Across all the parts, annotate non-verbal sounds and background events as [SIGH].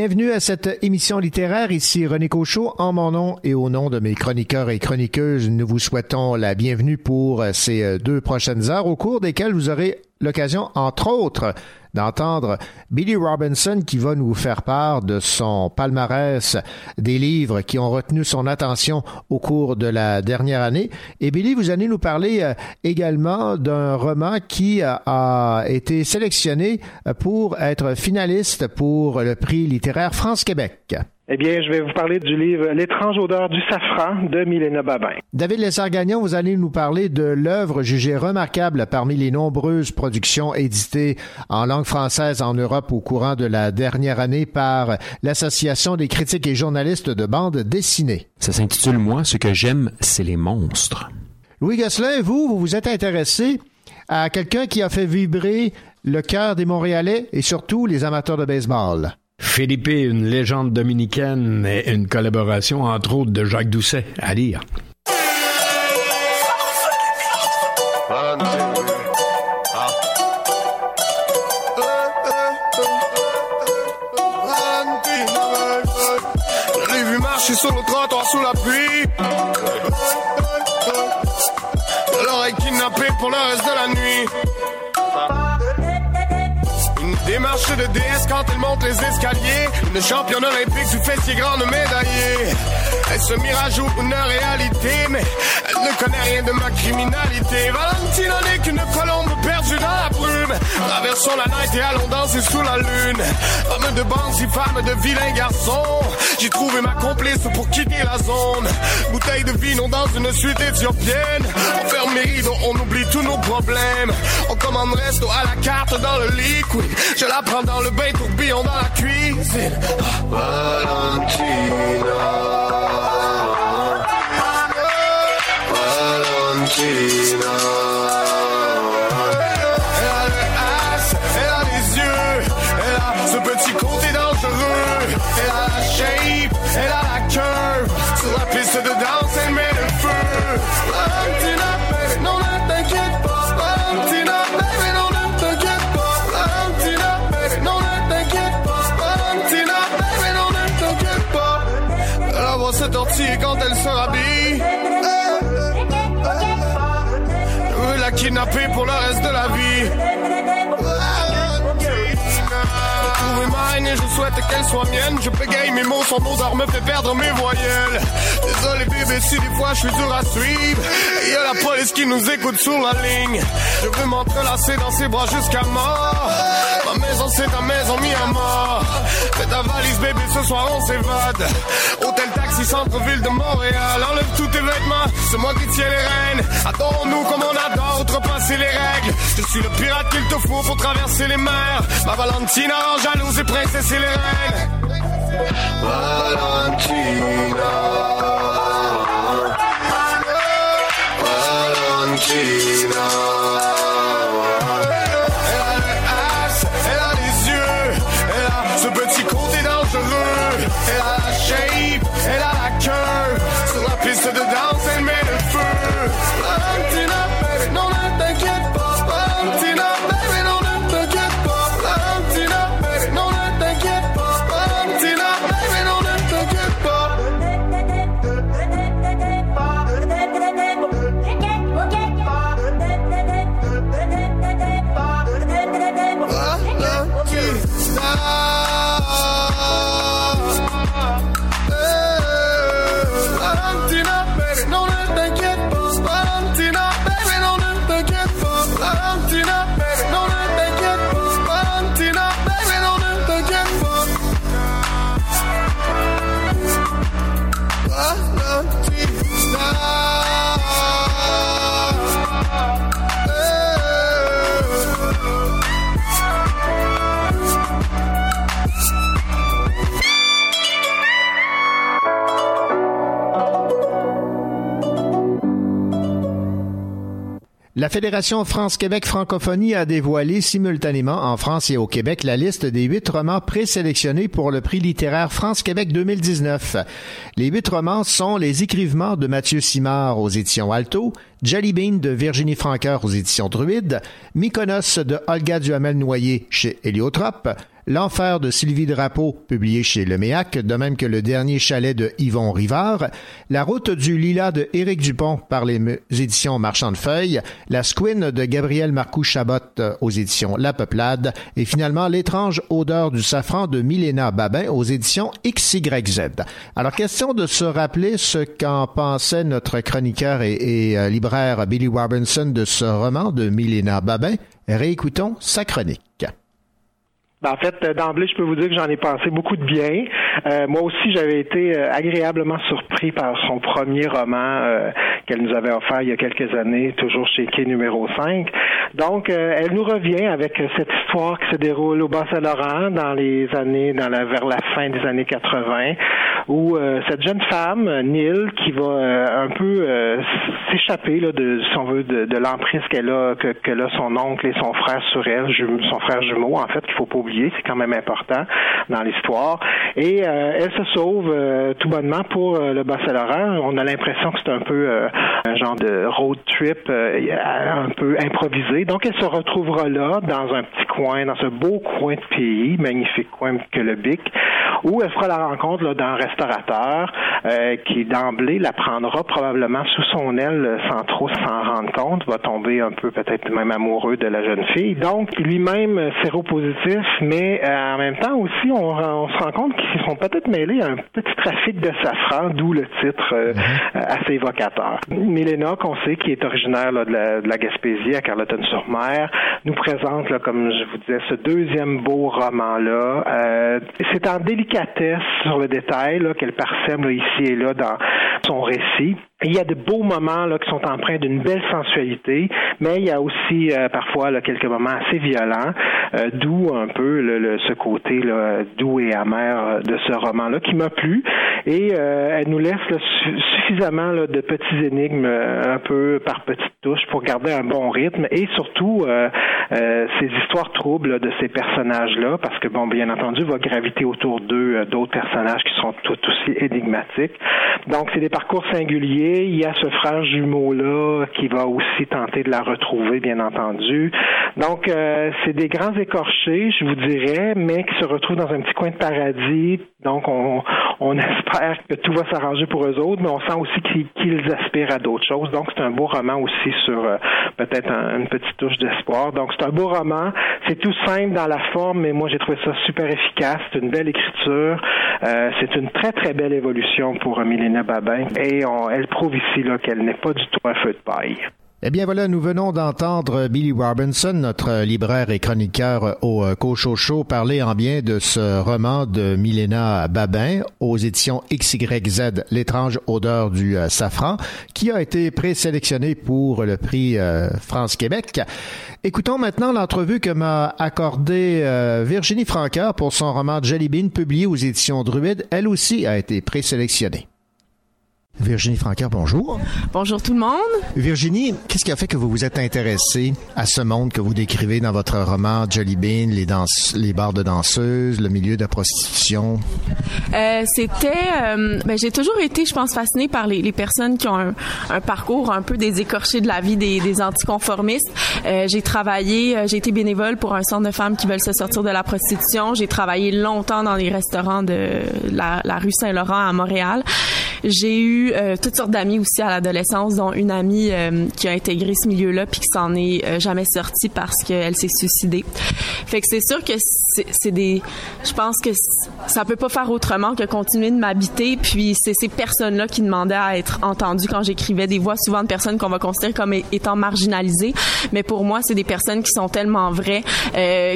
Bienvenue à cette émission littéraire. Ici René Cochot. En mon nom et au nom de mes chroniqueurs et chroniqueuses, nous vous souhaitons la bienvenue pour ces deux prochaines heures au cours desquelles vous aurez l'occasion, entre autres, d'entendre Billy Robinson qui va nous faire part de son palmarès des livres qui ont retenu son attention au cours de la dernière année. Et Billy, vous allez nous parler euh, également d'un roman qui a été sélectionné pour être finaliste pour le prix littéraire France-Québec. Eh bien, je vais vous parler du livre L'étrange odeur du safran de Milena Babin. David Lessard-Gagnon, vous allez nous parler de l'œuvre jugée remarquable parmi les nombreuses productions éditées en langue française en Europe au courant de la dernière année par l'Association des critiques et journalistes de bande dessinée. Ça s'intitule Moi, ce que j'aime, c'est les monstres. Louis Gosselin, vous, vous vous êtes intéressé à quelqu'un qui a fait vibrer le cœur des Montréalais et surtout les amateurs de baseball. Philippe, une légende dominicaine et une collaboration entre autres de Jacques Doucet. À lire. Sur le sous la pluie. Déesse quand elle monte les escaliers. Une championne olympique du fessier grande médaillée. Est-ce mirage ou une réalité? Mais elle ne connaît rien de ma criminalité. Valentine n'est qu'une colombe perdue dans la brume. Traversons la night et allons danser sous la lune. Femme de bandits, femme de vilains garçons. J'ai trouvé ma complice pour quitter la zone. Bouteille de vino dans une suite éthiopienne. On ferme les rideaux, on oublie tous nos problèmes. On commande resto à la carte dans le liquide. Je la prends dans le bain, tourbillon dans la cuisine. Valentina. Valentina. Quand elle se rhabille. Je veux la kidnapper pour le reste de la vie. Trouver ma haine et je souhaite qu'elle soit mienne. Je bégaye mes mots, son odeur me fait perdre mes voyelles. Désolé bébé si des fois je suis dur à suivre. Il y a la police qui nous écoute sur la ligne. Je veux m'entrelacer dans ses bras jusqu'à mort. Ma maison c'est ta maison mis à mort. Fais ta valise bébé, ce soir on s'évade. Hôtel taxi centre-ville de Montréal. Enlève tous tes vêtements, c'est moi qui tiens les rênes. Adore-nous comme on adore, outrepasser les règles. Je suis le pirate qu'il te faut pour traverser les mers. Ma Valentina rend jalouse et princesse et les reines. Fédération France-Québec Francophonie a dévoilé simultanément en France et au Québec la liste des huit romans présélectionnés pour le prix littéraire France-Québec 2019. Les huit romans sont Les Écrivements de Mathieu Simard aux éditions Alto, Jelly Bean de Virginie Franqueur aux éditions Druide, Mykonos de Olga Duhamel-Noyer chez Héliotrope, L'Enfer de Sylvie Drapeau, publié chez Leméac, de même que le dernier chalet de Yvon Rivard, La route du lilas de Éric Dupont par les éditions Marchand de Feuilles, La Squin de Gabriel Marcoux-Chabot euh, aux éditions La Peuplade, et finalement L'étrange odeur du safran de Milena Babin aux éditions XYZ. Alors, question de se rappeler ce qu'en pensait notre chroniqueur et, et euh, libraire Billy Robinson de ce roman de Milena Babin. Réécoutons sa chronique. Ben, en fait, euh, d'emblée, je peux vous dire que j'en ai pensé beaucoup de bien. Euh, moi aussi, j'avais été euh, agréablement surpris par son premier roman qu'elle nous avait offert il y a quelques années, toujours chez Quai numéro 5. Donc, elle nous revient avec cette histoire qui se déroule au Bas-Saint-Laurent dans les années, dans la, vers la fin des années 80, où cette jeune femme, Neil, qui va un peu s'échapper là, de, si on veut, de, de l'emprise qu'elle a, que, que son oncle et son frère sur elle, son frère jumeau, en fait, qu'il faut pas oublier c'est quand même important dans l'histoire. Et euh, elle se sauve euh, tout bonnement pour euh, le Bas-Saint-Laurent. On a l'impression que c'est un peu un genre de road trip un peu improvisé. Donc elle se retrouvera là, dans un petit coin, dans ce beau coin de pays, magnifique coin que le Bic, où elle fera la rencontre d'un restaurateur qui d'emblée la prendra probablement sous son aile sans trop s'en rendre compte, va tomber un peu peut-être même amoureux de la jeune fille. Donc lui-même séropositif, mais euh, en même temps aussi, on, se rend compte qu'ils sont peut-être mêlés à un petit trafic de safran, d'où le titre euh, mhm. euh, assez évocateur. Milena, qu'on sait, qui est originaire de, la, Gaspésie, à Carleton-sur-Mer, nous présente, comme je vous disais, ce deuxième beau roman-là. C'est en délicatesse sur le détail qu'elle parsème ici et là dans son récit. Il y a de beaux moments là, qui sont empreints d'une belle sensualité, mais il y a aussi parfois là, quelques moments assez violents, d'où un peu le, ce côté là, doux et amer de ce roman-là qui m'a plu. Et euh, elle nous laisse suffisamment de petits énigmes euh, un peu par petites touches pour garder un bon rythme et surtout euh, ces histoires troubles de ces personnages-là, parce que, bon, bien entendu, va graviter autour d'eux d'autres personnages qui sont tout aussi énigmatiques. Donc, c'est parcours singuliers. Il y a ce frère jumeau-là qui va aussi tenter de la retrouver, bien entendu. Donc, c'est des grands écorchés. Je vous dirais, mais qui se retrouvent dans un petit coin de paradis. Donc, on, on [LAUGHS] espère que tout va s'arranger pour eux autres, mais on sent aussi qu'ils aspirent à d'autres choses. Donc, c'est un beau roman aussi sur euh, peut-être une petite touche d'espoir. Donc, c'est un beau roman. C'est tout simple dans la forme, mais moi, j'ai trouvé ça super efficace. C'est une belle écriture. Euh, c'est une très, très belle évolution pour Milena Babin. Et elle prouve ici qu'elle n'est pas du tout un feu de paille. Eh bien voilà, nous venons d'entendre Billy Robinson, notre libraire et chroniqueur au euh, Cochocho, parler en bien de ce roman de Milena Babin aux éditions XYZ, L'étrange odeur du euh, safran, qui a été présélectionné pour le prix euh, France-Québec. Écoutons maintenant l'entrevue que m'a accordée Virginie Franqueur pour son roman Jelly Bean, publié aux éditions Druide. Elle aussi a été présélectionnée. Virginie Francaire, bonjour. Bonjour tout le monde. Virginie, qu'est-ce qui a fait que vous vous êtes intéressée à ce monde que vous décrivez dans votre roman Jolly Bean, les, danses, les bars de danseuses, le milieu de la prostitution? Euh, c'était... Euh, ben, j'ai toujours été, je pense, fascinée par les, les personnes qui ont un, un, parcours un peu des écorchés de la vie des, des anticonformistes. Euh, j'ai travaillé, euh, j'ai été bénévole pour un centre de femmes qui veulent se sortir de la prostitution. J'ai travaillé longtemps dans les restaurants de la, la rue Saint-Laurent à Montréal. J'ai eu euh, toutes sortes d'amis aussi à l'adolescence, dont une amie euh, qui a intégré ce milieu-là puis qui s'en est euh, jamais sortie parce qu'elle s'est suicidée. Fait que c'est sûr que c'est des, je pense que ça peut pas faire autrement que continuer de m'habiter. Puis c'est ces personnes-là qui demandaient à être entendues quand j'écrivais des voix, souvent de personnes qu'on va considérer comme étant marginalisées. Mais pour moi, c'est des personnes qui sont tellement vraies,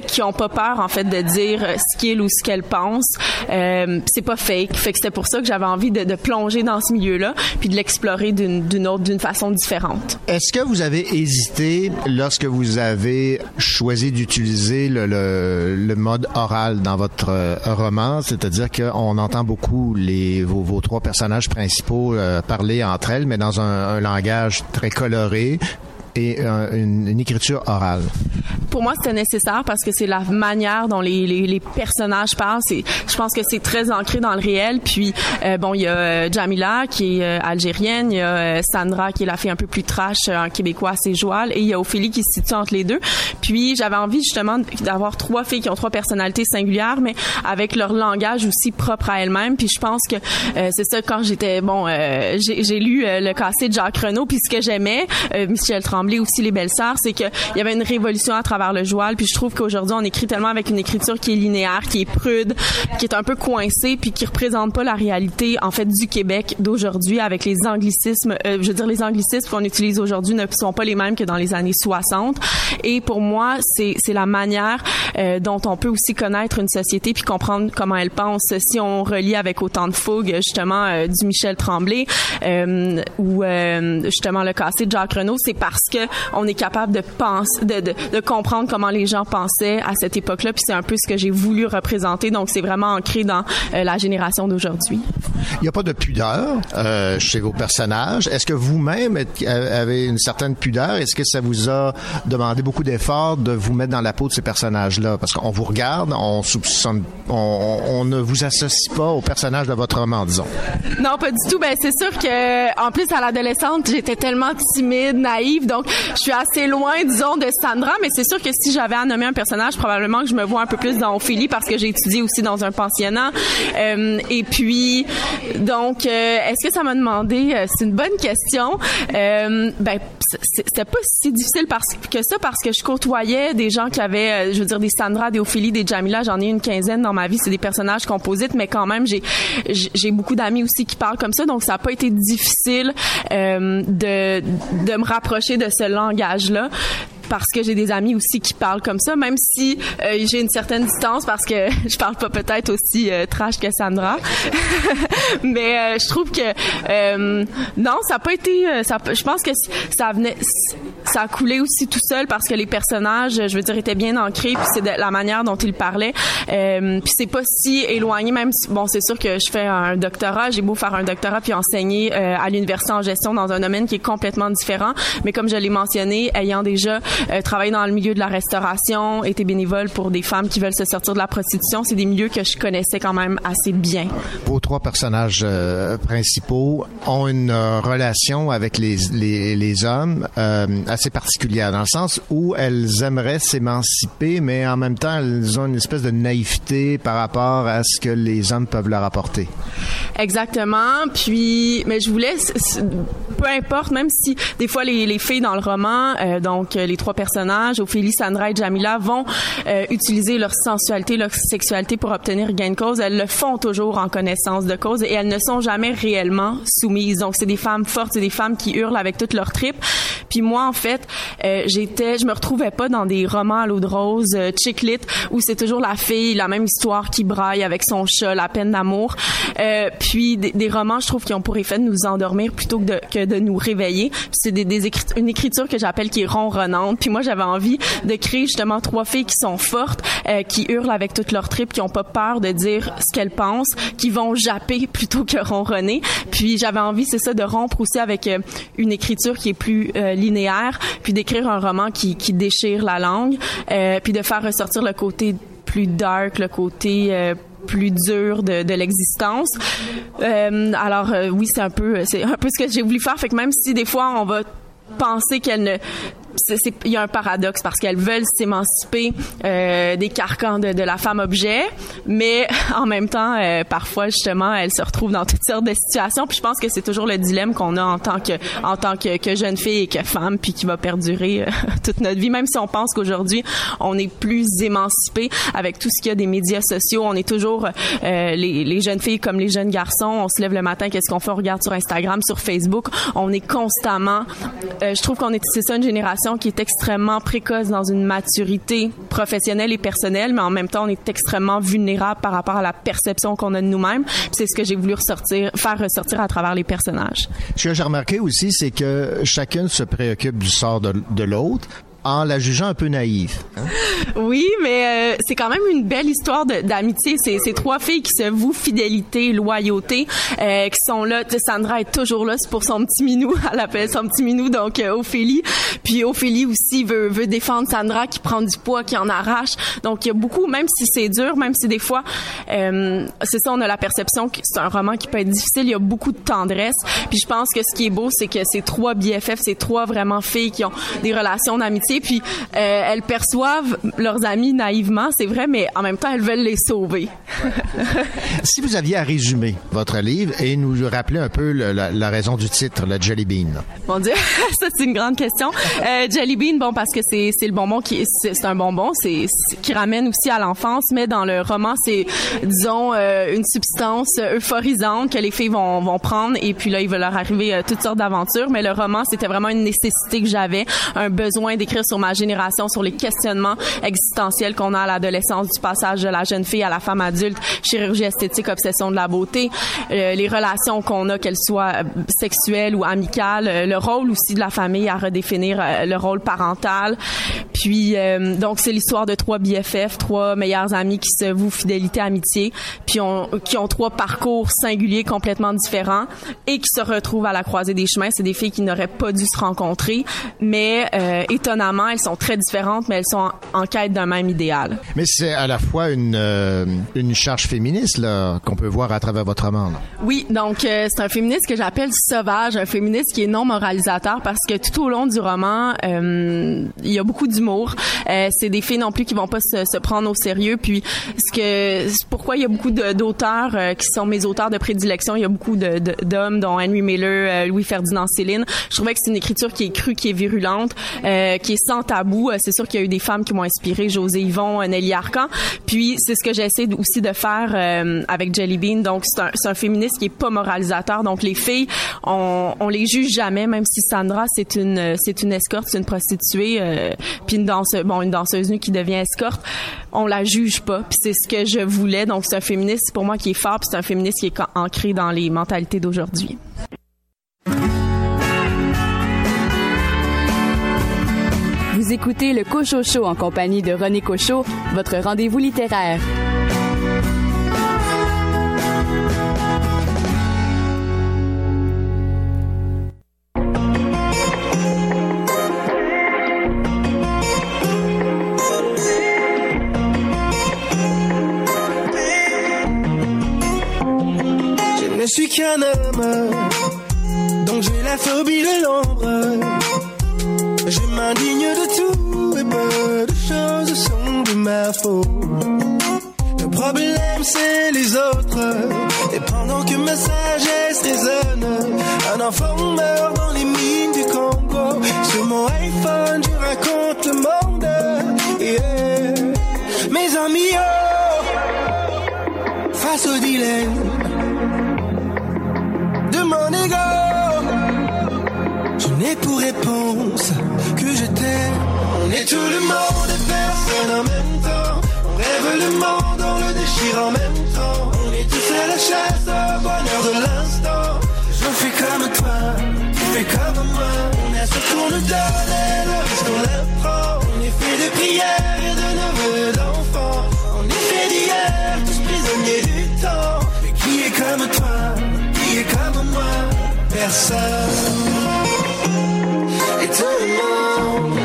qui ont pas peur en fait de dire ce qu'ils ou ce qu'elles pensent. c'est pas fake. Fait que c'était pour ça que j'avais envie de, de plonger dans ce milieu-là, puis de l'explorer d'une autre, d'une façon différente. Est-ce que vous avez hésité lorsque vous avez choisi d'utiliser le, mode oral dans votre euh, roman, c'est-à-dire qu'on entend beaucoup les vos, trois personnages principaux euh, parler entre elles, mais dans un, langage très coloré, et une, une, écriture orale? Pour moi, c'était nécessaire parce que c'est la manière dont les, les, les personnages parlent. Je pense que c'est très ancré dans le réel. Puis, euh, bon, il y a euh, Jamila qui est euh, algérienne, il y a Sandra qui est la fille un peu plus trash, un québécois assez joal, et il y a Ophélie qui se situe entre les deux. Puis, j'avais envie justement d'avoir trois filles qui ont trois personnalités singulières, mais avec leur langage aussi propre à elles-mêmes. Puis, je pense que c'est ça quand j'étais bon, j'ai lu le cassé de Jacques Renaud. Puis, ce que j'aimais, Michel Tremblay aussi les belles sœurs, c'est qu'il y avait une révolution à travers le joual. Puis, je trouve qu'aujourd'hui, on écrit tellement avec une écriture qui est linéaire, qui est prude, qui est un peu coincée, puis qui représente pas la réalité en fait du Québec d'aujourd'hui avec les anglicismes. Euh, je veux dire, les anglicismes qu'on utilise aujourd'hui ne sont pas les mêmes que dans les années 60. Et pour moi, c'est c'est la manière euh, dont on peut aussi connaître une société puis comprendre comment elle pense. Si on relie avec autant de fougue justement euh, du Michel Tremblay ou justement le cassé de Jacques Renault, c'est parce que on est capable de penser, de, de, de comprendre comment les gens pensaient à cette époque-là. Puis c'est un peu ce que j'ai voulu représenter. Donc c'est vraiment ancré dans la génération d'aujourd'hui. Il n'y a pas de pudeur euh, chez vos personnages. Est-ce que vous-même avez une certaine pudeur? Est-ce que ça vous a demandé beaucoup d'efforts de vous mettre dans la peau de ces personnages-là? Parce qu'on vous regarde, on soupçonne, on, ne vous associe pas aux personnages de votre roman, disons. Non, pas du tout. Ben, c'est sûr que, en plus, à l'adolescente, j'étais tellement timide, naïve, donc je suis assez loin, disons, de Sandra, mais c'est sûr que si j'avais à nommer un personnage, probablement que je me vois un peu plus dans Ophélie parce que j'ai étudié aussi dans un pensionnat. Euh, et puis, donc, euh, est-ce que ça m'a demandé? Euh, c'est une bonne question. Euh, ben, c'était pas si difficile que ça parce que je côtoyais des gens qui avaient, je veux dire, des Sandra, des Ophélie, des Jamila. J'en ai une quinzaine dans ma vie. C'est des personnages composites, mais quand même, j'ai j'ai beaucoup d'amis aussi qui parlent comme ça. Donc, ça n'a pas été difficile de de me rapprocher de ce langage-là parce que j'ai des amis aussi qui parlent comme ça, même si euh, j'ai une certaine distance parce que [LAUGHS] je parle pas peut-être aussi euh, trash que Sandra. [LAUGHS] Mais euh, je trouve que non, ça n'a pas été. Je pense que ça venait, ça a coulé aussi tout seul parce que les personnages, je veux dire, étaient bien ancrés, puis c'est la manière dont ils parlaient. puis c'est pas si éloigné, même si, bon, c'est sûr que je fais un doctorat, j'ai beau faire un doctorat puis enseigner à l'université en gestion dans un domaine qui est complètement différent, mais comme je l'ai mentionné, ayant déjà travailler dans le milieu de la restauration, été bénévole pour des femmes qui veulent se sortir de la prostitution. C'est des milieux que je connaissais quand même assez bien. Vos trois personnages euh, principaux ont une euh, relation avec les, les, les hommes assez particulière, dans le sens où elles aimeraient s'émanciper, mais en même temps, elles ont une espèce de naïveté par rapport à ce que les hommes peuvent leur apporter. Exactement. Puis, mais je voulais, peu importe, même si des fois les, les filles dans le roman, donc les trois personnages, Ophélie, Sandra et Jamila, vont euh, utiliser leur sensualité, leur sexualité pour obtenir gain de cause. Elles le font toujours en connaissance de cause et elles ne sont jamais réellement soumises. Donc, c'est des femmes fortes, c'est des femmes qui hurlent avec toutes leurs tripes. Puis moi, en fait, euh, j'étais, je me retrouvais pas dans des romans à l'eau de rose, euh, chick lit, où c'est toujours la fille, la même histoire qui braille avec son chat, la peine d'amour. Euh, puis des, romans, je trouve, qui ont pour effet de nous endormir plutôt que de, que de nous réveiller. C'est des, des une écriture que j'appelle qui est ronronnante. Puis moi, j'avais envie de créer justement trois filles qui sont fortes, euh, qui hurlent avec toutes leurs tripes, qui ont pas peur de dire ce qu'elles pensent, qui vont japper [LAUGHS] plutôt que ronronner. Puis j'avais envie, c'est ça, de rompre aussi avec euh, une écriture qui est plus euh, linéaire, puis d'écrire un roman qui, qui déchire la langue, puis de faire ressortir le côté plus dark, le côté plus dur de, de l'existence. Euh, alors oui, c'est un peu c'est un peu ce que j'ai voulu faire. Fait que même si des fois on va penser qu'elle ne il y a un paradoxe parce qu'elles veulent s'émanciper euh, des carcans de, de, la femme objet, mais [LAUGHS] en même temps, euh, parfois justement, elles se retrouvent dans toutes sortes de situations. Puis je pense que c'est toujours le dilemme qu'on a en tant que en tant que, que, jeune fille et que femme, puis qui va perdurer euh, [LAUGHS] toute notre vie. Même si on pense qu'aujourd'hui on est plus émancipé avec tout ce qu'il y a des médias sociaux, on est toujours euh, les, les, jeunes filles comme les jeunes garçons. On se lève le matin, qu'est-ce qu'on fait? On regarde sur Instagram, sur Facebook. On est constamment. je trouve qu'on est c'est ça une génération qui est extrêmement précoce dans une maturité professionnelle et personnelle, mais en même temps, on est extrêmement vulnérable par rapport à la perception qu'on a de nous-mêmes. C'est ce que j'ai voulu ressortir, faire ressortir à travers les personnages. Ce que j'ai remarqué aussi, c'est que chacune se préoccupe du sort de, de l'autre en la jugeant un peu naïve. [LAUGHS] Oui, mais c'est quand même une belle histoire d'amitié. C'est ces trois filles qui se vouent fidélité, loyauté, euh, qui sont là. Sandra est toujours là, c'est pour son petit minou. [LAUGHS] Elle appelle son petit minou, donc euh, Ophélie. Puis Ophélie aussi veut, veut défendre Sandra qui prend du poids, qui en arrache. Donc il y a beaucoup, même si c'est dur, même si des fois, euh, c'est ça, on a la perception que c'est un roman qui peut être difficile. Il y a beaucoup de tendresse. Puis je pense que ce qui est beau, c'est que ces trois BFF, ces trois vraiment filles qui ont des relations d'amitié, puis euh, elles perçoivent leurs amis naïvement, c'est vrai, mais en même temps, elles veulent les sauver. [LAUGHS] si vous aviez à résumer votre livre et nous rappeler un peu la, raison du titre, le Jelly Bean. Mon Dieu, [LAUGHS] ça c'est une grande question. Euh, Jelly Bean, bon parce que c'est c'est le bonbon qui c'est un bonbon, c'est qui ramène aussi à l'enfance, mais dans le roman c'est disons euh, une substance euphorisante que les filles vont vont prendre et puis là il va leur arriver euh, toutes sortes d'aventures. Mais le roman c'était vraiment une nécessité que j'avais, un besoin d'écrire sur ma génération, sur les questionnements existentiels qu'on a à l'adolescence, du passage de la jeune fille à la femme adulte, chirurgie esthétique, obsession de la beauté, euh, les relations qu'on a, qu'elles soient sexuelles ou amicales, le rôle aussi de la famille à redéfinir le rôle parental. Puis euh, donc c'est l'histoire de trois BFF, trois meilleurs amis qui se vouent fidélité, amitié, puis on, qui ont trois parcours singuliers complètement différents et qui se retrouvent à la croisée des chemins. C'est des filles qui n'auraient pas dû se rencontrer, mais euh, étonnamment elles sont très différentes, mais elles sont en, quête d'un même idéal. Mais c'est à la fois une euh, une charge féministe là qu'on peut voir à travers votre roman. Oui, donc c'est un féministe que j'appelle sauvage, un féministe qui est non moralisateur parce que tout au long du roman, il y a beaucoup d'humour. Euh, c'est des filles non plus qui vont pas se, se prendre au sérieux. Puis ce que pourquoi il y a beaucoup d'auteurs euh, qui sont mes auteurs de prédilection. Il y a beaucoup d'hommes, dont Henry Miller, euh, Louis Ferdinand Céline. Je trouvais que c'est une écriture qui est crue, qui est virulente, euh, qui est sans tabou. C'est sûr qu'il y a eu des femmes qui m'ont inspiré, José Yvon, Nelly Arcan. Puis c'est ce que j'essaie aussi de faire avec Jelly Bean. Donc c'est un, un, féministe qui est pas moralisateur. Donc les filles, on, on les juge jamais, même si Sandra c'est une c'est une escorte, c'est une prostituée, puis une danseuse, bon une danseuse nue qui devient escorte, on la juge pas. Puis c'est ce que je voulais. Donc c'est un féministe pour moi qui est fort, puis c'est un féministe qui est ancré dans les mentalités d'aujourd'hui. Écoutez le Cocho Show en compagnie de René Cochot, votre rendez-vous littéraire. Je suis qu'un homme, donc j'ai la phobie de l'ombre. Je m'indigne Le problème c'est les autres. Et pendant que ma sagesse résonne, un enfant meurt dans les mines du Congo. Sur mon iPhone, je raconte le monde. Mes amis, oh, face au dilemme déchire en même temps. On est tous à la chasse au bonheur de l'instant. Je fais comme toi, tu fais comme moi. On a ce qu'on nous donne et le risque on l'apprend. On est fait de prières et de neveux d'enfants. On est fait d'hier, tous prisonniers du temps. Mais qui est comme toi? comme moi, personne. Et tout le monde,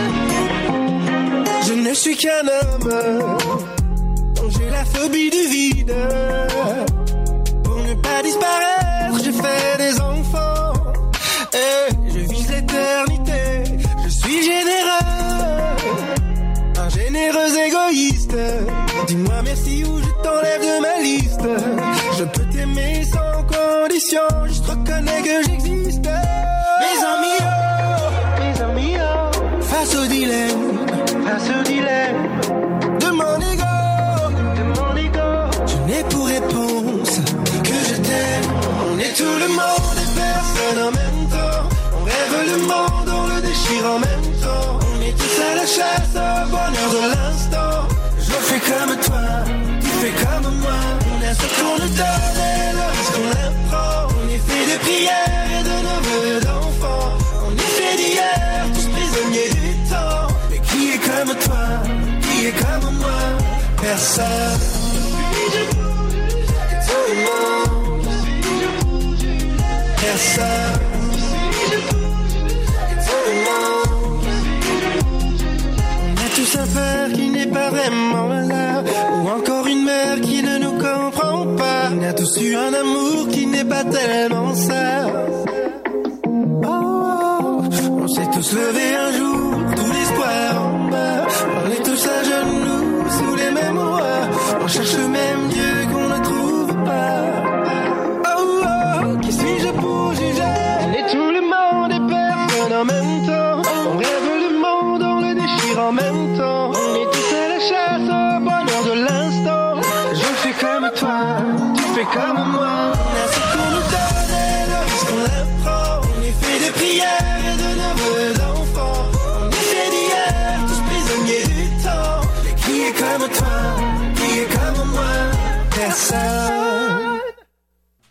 je ne suis qu'un homme. J'ai la phobie le déchire en même temps. On est tous à la chasse au bonheur de l'instant. Je fais comme toi, tu fais comme moi. On a ce qu'on nous donne et le qu'on l'apprend. On est fait de prières et de neveux d'enfants. On est fait d'hier, tous prisonniers du temps. Mais qui est comme toi, qui est comme moi? Personne. Personne. N'est pas tellement ça.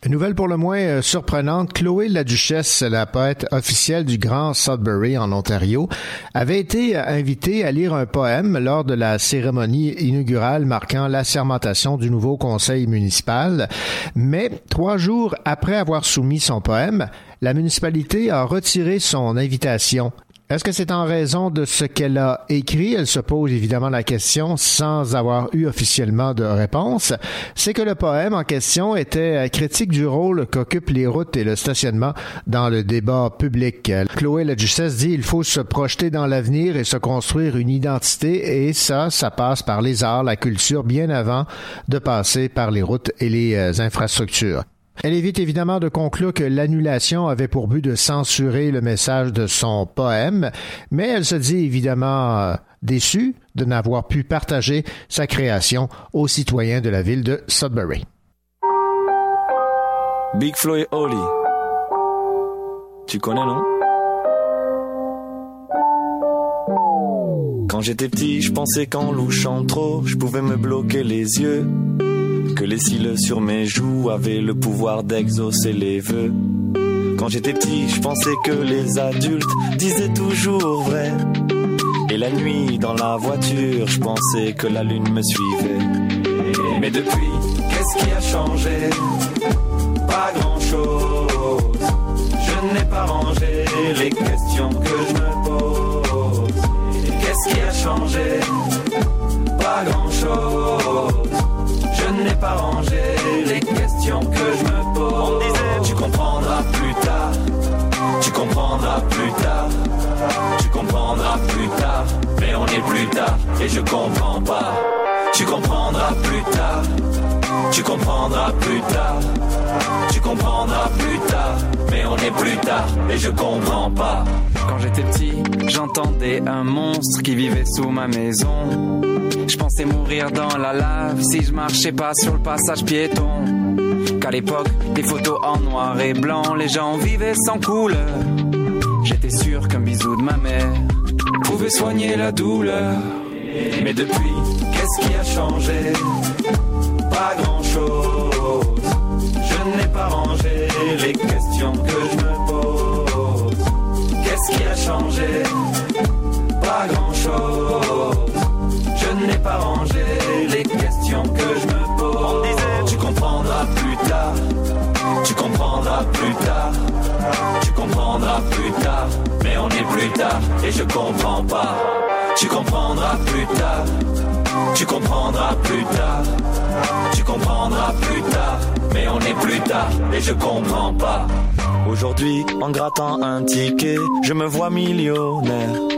Une nouvelle pour le moins euh, surprenante, Chloé la Duchesse, la poète officielle du Grand Sudbury en Ontario, avait été euh, invitée à lire un poème lors de la cérémonie inaugurale marquant l'assermentation du nouveau conseil municipal. Mais trois jours après avoir soumis son poème, la municipalité a retiré son invitation est-ce que c'est en raison de ce qu'elle a écrit? Elle se pose évidemment la question sans avoir eu officiellement de réponse. C'est que le poème en question était critique du rôle qu'occupent les routes et le stationnement dans le débat public. Chloé duchesse dit il faut se projeter dans l'avenir et se construire une identité et ça, ça passe par les arts, la culture bien avant de passer par les routes et les euh, infrastructures. Elle évite évidemment de conclure que l'annulation avait pour but de censurer le message de son poème, mais elle se dit évidemment euh, déçue de n'avoir pu partager sa création aux citoyens de la ville de Sudbury. Big Flo et Oli. Tu connais, non? Quand j'étais petit, je pensais qu'en louchant trop, je pouvais me bloquer les yeux. Que les cils sur mes joues avaient le pouvoir d'exaucer les vœux. Quand j'étais petit, je pensais que les adultes disaient toujours vrai. Et la nuit, dans la voiture, je pensais que la lune me suivait. Mais depuis, qu'est-ce qui a changé? Pas grand-chose. Je n'ai pas rangé les questions que je me pose. Qu'est-ce qui a changé? Pas grand-chose. N'ai pas rangé les questions que je me pose. On disait, tu comprendras plus tard. Tu comprendras plus tard. Tu comprendras plus tard. Mais on est plus tard et je comprends pas. Tu comprendras plus tard. Tu comprendras plus tard. Tu comprendras plus tard. Mais on est plus tard et je comprends pas. Quand j'étais petit, j'entendais un monstre qui vivait sous ma maison. Je pensais mourir dans la lave si je marchais pas sur le passage piéton. Qu'à l'époque, des photos en noir et blanc, les gens vivaient sans couleur. J'étais sûr qu'un bisou de ma mère pouvait soigner la douleur. Mais depuis, qu'est-ce qui a changé? Pas grand-chose. Je n'ai pas rangé les questions que je me pose. Qu'est-ce qui a changé? Pas grand-chose. Je n'ai pas rangé les questions que je me pose. On disait, tu comprendras plus tard. Tu comprendras plus tard. Tu comprendras plus tard. Mais on est plus tard et je comprends pas. Tu comprendras plus tard. Tu comprendras plus tard. Tu comprendras plus tard. Mais on est plus tard et je comprends pas. Aujourd'hui, en grattant un ticket, je me vois millionnaire.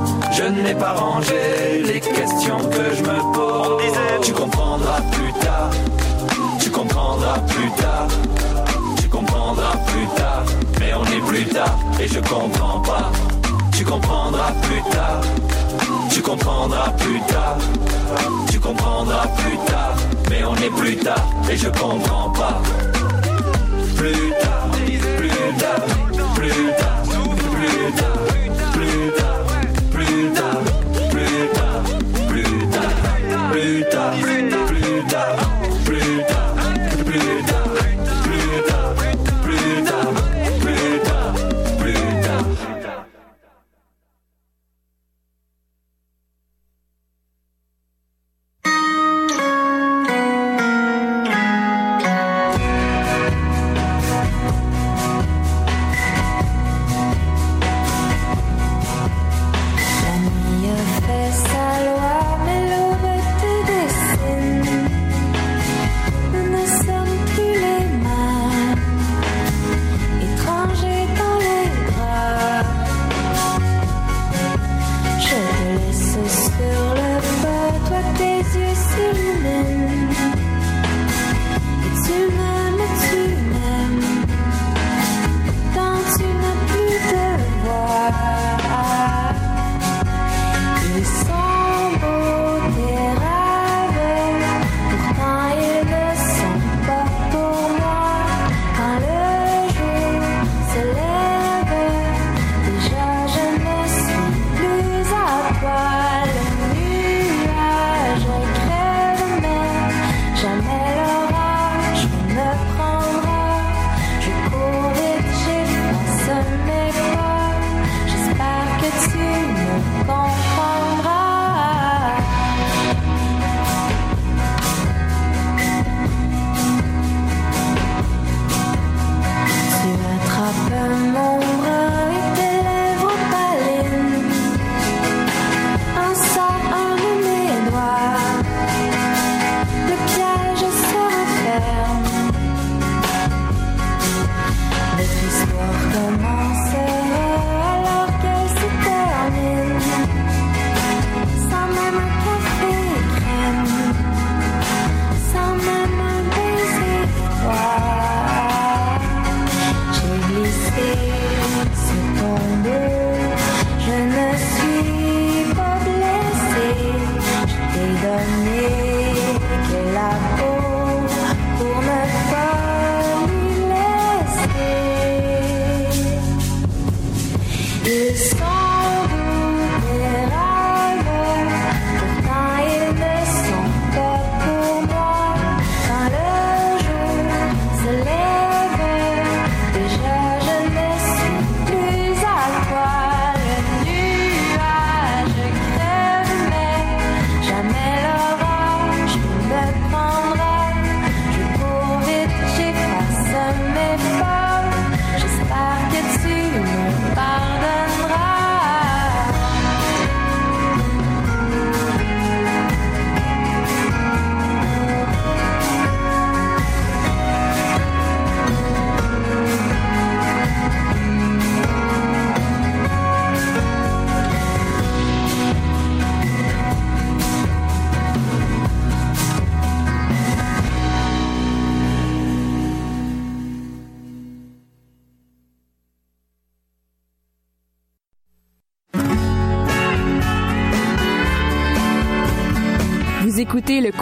Je n'ai pas rangé les questions que je me pose. Tu comprendras plus tard. Tu comprendras plus tard. Tu comprendras plus tard. Mais on est plus tard et je comprends pas. Tu comprendras plus tard. Tu comprendras plus tard. Tu comprendras plus tard. Mais on est plus tard et je comprends pas. Plus tard, plus tard, plus tard, plus tard. Plus tard.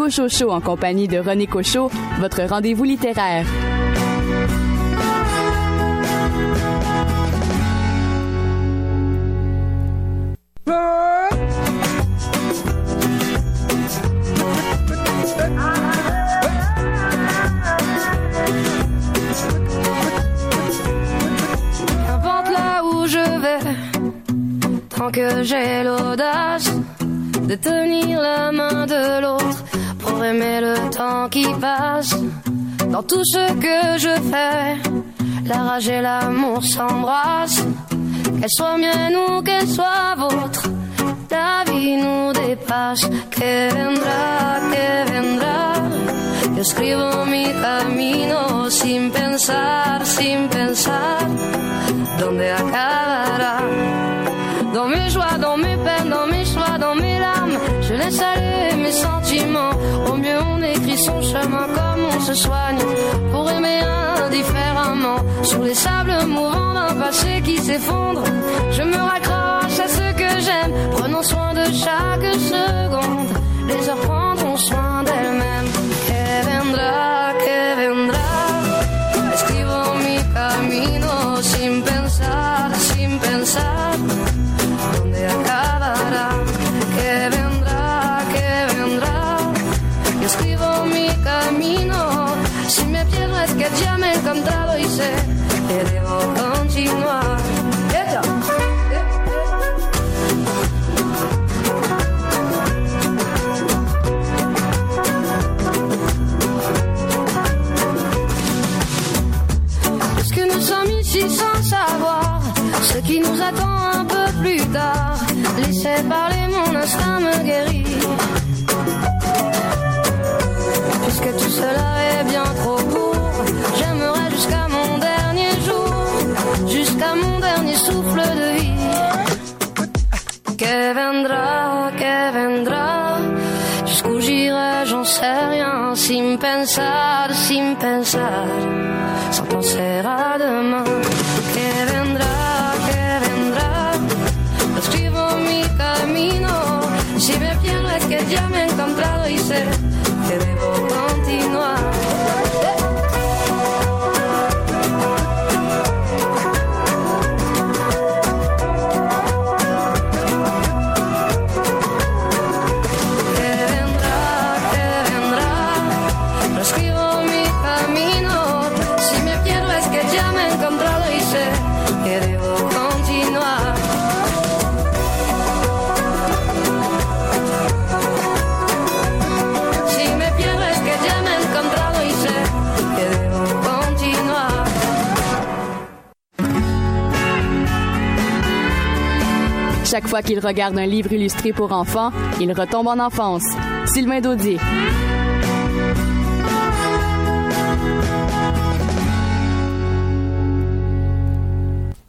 Cocho en compagnie de René Cocho, votre rendez-vous littéraire. où je vais, tant que j'ai l'audace de tenir la main de l'autre pour aimer le temps qui passe dans tout ce que je fais. La rage et l'amour s'embrassent, qu'elle soit mienne ou qu'elle soit vôtre. La vie nous dépasse, que vendra, que vendra. Yo escribo mi camino sin pensar, sin pensar, dónde acabará? Dans mes joies, dans mes peines, dans mes laisse mes sentiments. Au mieux, on écrit son chemin comme on se soigne pour aimer indifféremment. Sous les sables mouvants d'un passé qui s'effondre, je me raccroche à ce que j'aime, prenant soin de chaque seconde. Les heures Est-ce que nous sommes ici sans savoir ce qui nous attend un peu plus tard? Laissez parler, mon instinct me guérit. Puisque tout cela est bien trop Que vendra, que vendra, jusqu'où j'irai, j'en sais rien, sin pensar, sin pensar, sans penser à demain. Que vendra, que vendra, escribo mi camino, si me pierdo es que ya me he encontrado y sé Chaque fois qu'il regarde un livre illustré pour enfants, il retombe en enfance. Sylvain Daudier.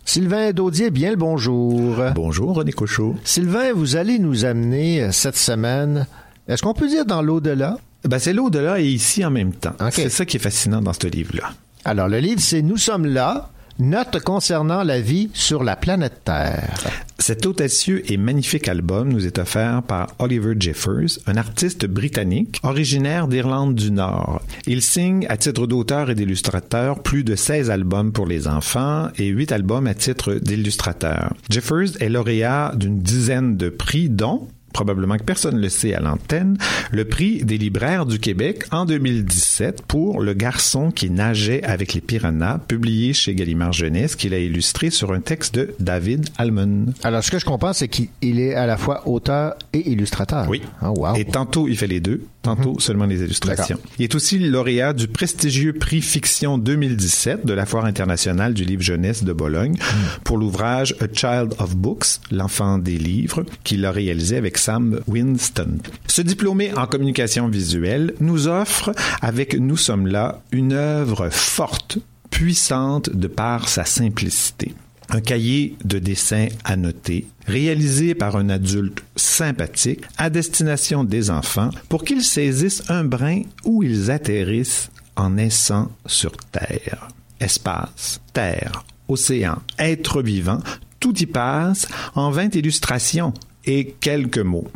Sylvain Daudier, bien le bonjour. Bonjour, René Cochot. Sylvain, vous allez nous amener euh, cette semaine, est-ce qu'on peut dire dans l'au-delà? Ben, c'est l'au-delà et ici en même temps. C'est ça qui est fascinant dans ce livre-là. Alors, le livre, c'est Nous sommes là, note concernant la vie sur la planète Terre. Cet audacieux et magnifique album nous est offert par Oliver Jeffers, un artiste britannique originaire d'Irlande du Nord. Il signe à titre d'auteur et d'illustrateur plus de 16 albums pour les enfants et 8 albums à titre d'illustrateur. Jeffers est lauréat d'une dizaine de prix dont probablement que personne ne le sait à l'antenne, le prix des libraires du Québec en 2017 pour Le garçon qui nageait avec les piranhas, publié chez Gallimard Jeunesse, qu'il a illustré sur un texte de David Almond. Alors, ce que je comprends, c'est qu'il est à la fois auteur et illustrateur. Oui. Oh, wow. Et tantôt, il fait les deux, tantôt seulement les illustrations. Il est aussi lauréat du prestigieux prix Fiction 2017 de la Foire internationale du livre jeunesse de Bologne pour l'ouvrage A Child of Books, l'enfant des livres, qu'il a réalisé avec Sam Winston. Ce diplômé en communication visuelle nous offre, avec Nous sommes là, une œuvre forte, puissante de par sa simplicité un cahier de dessins annotés, réalisé par un adulte sympathique à destination des enfants pour qu'ils saisissent un brin où ils atterrissent en naissant sur Terre. Espace, terre, océan, être vivant, tout y passe en vingt illustrations et quelques mots.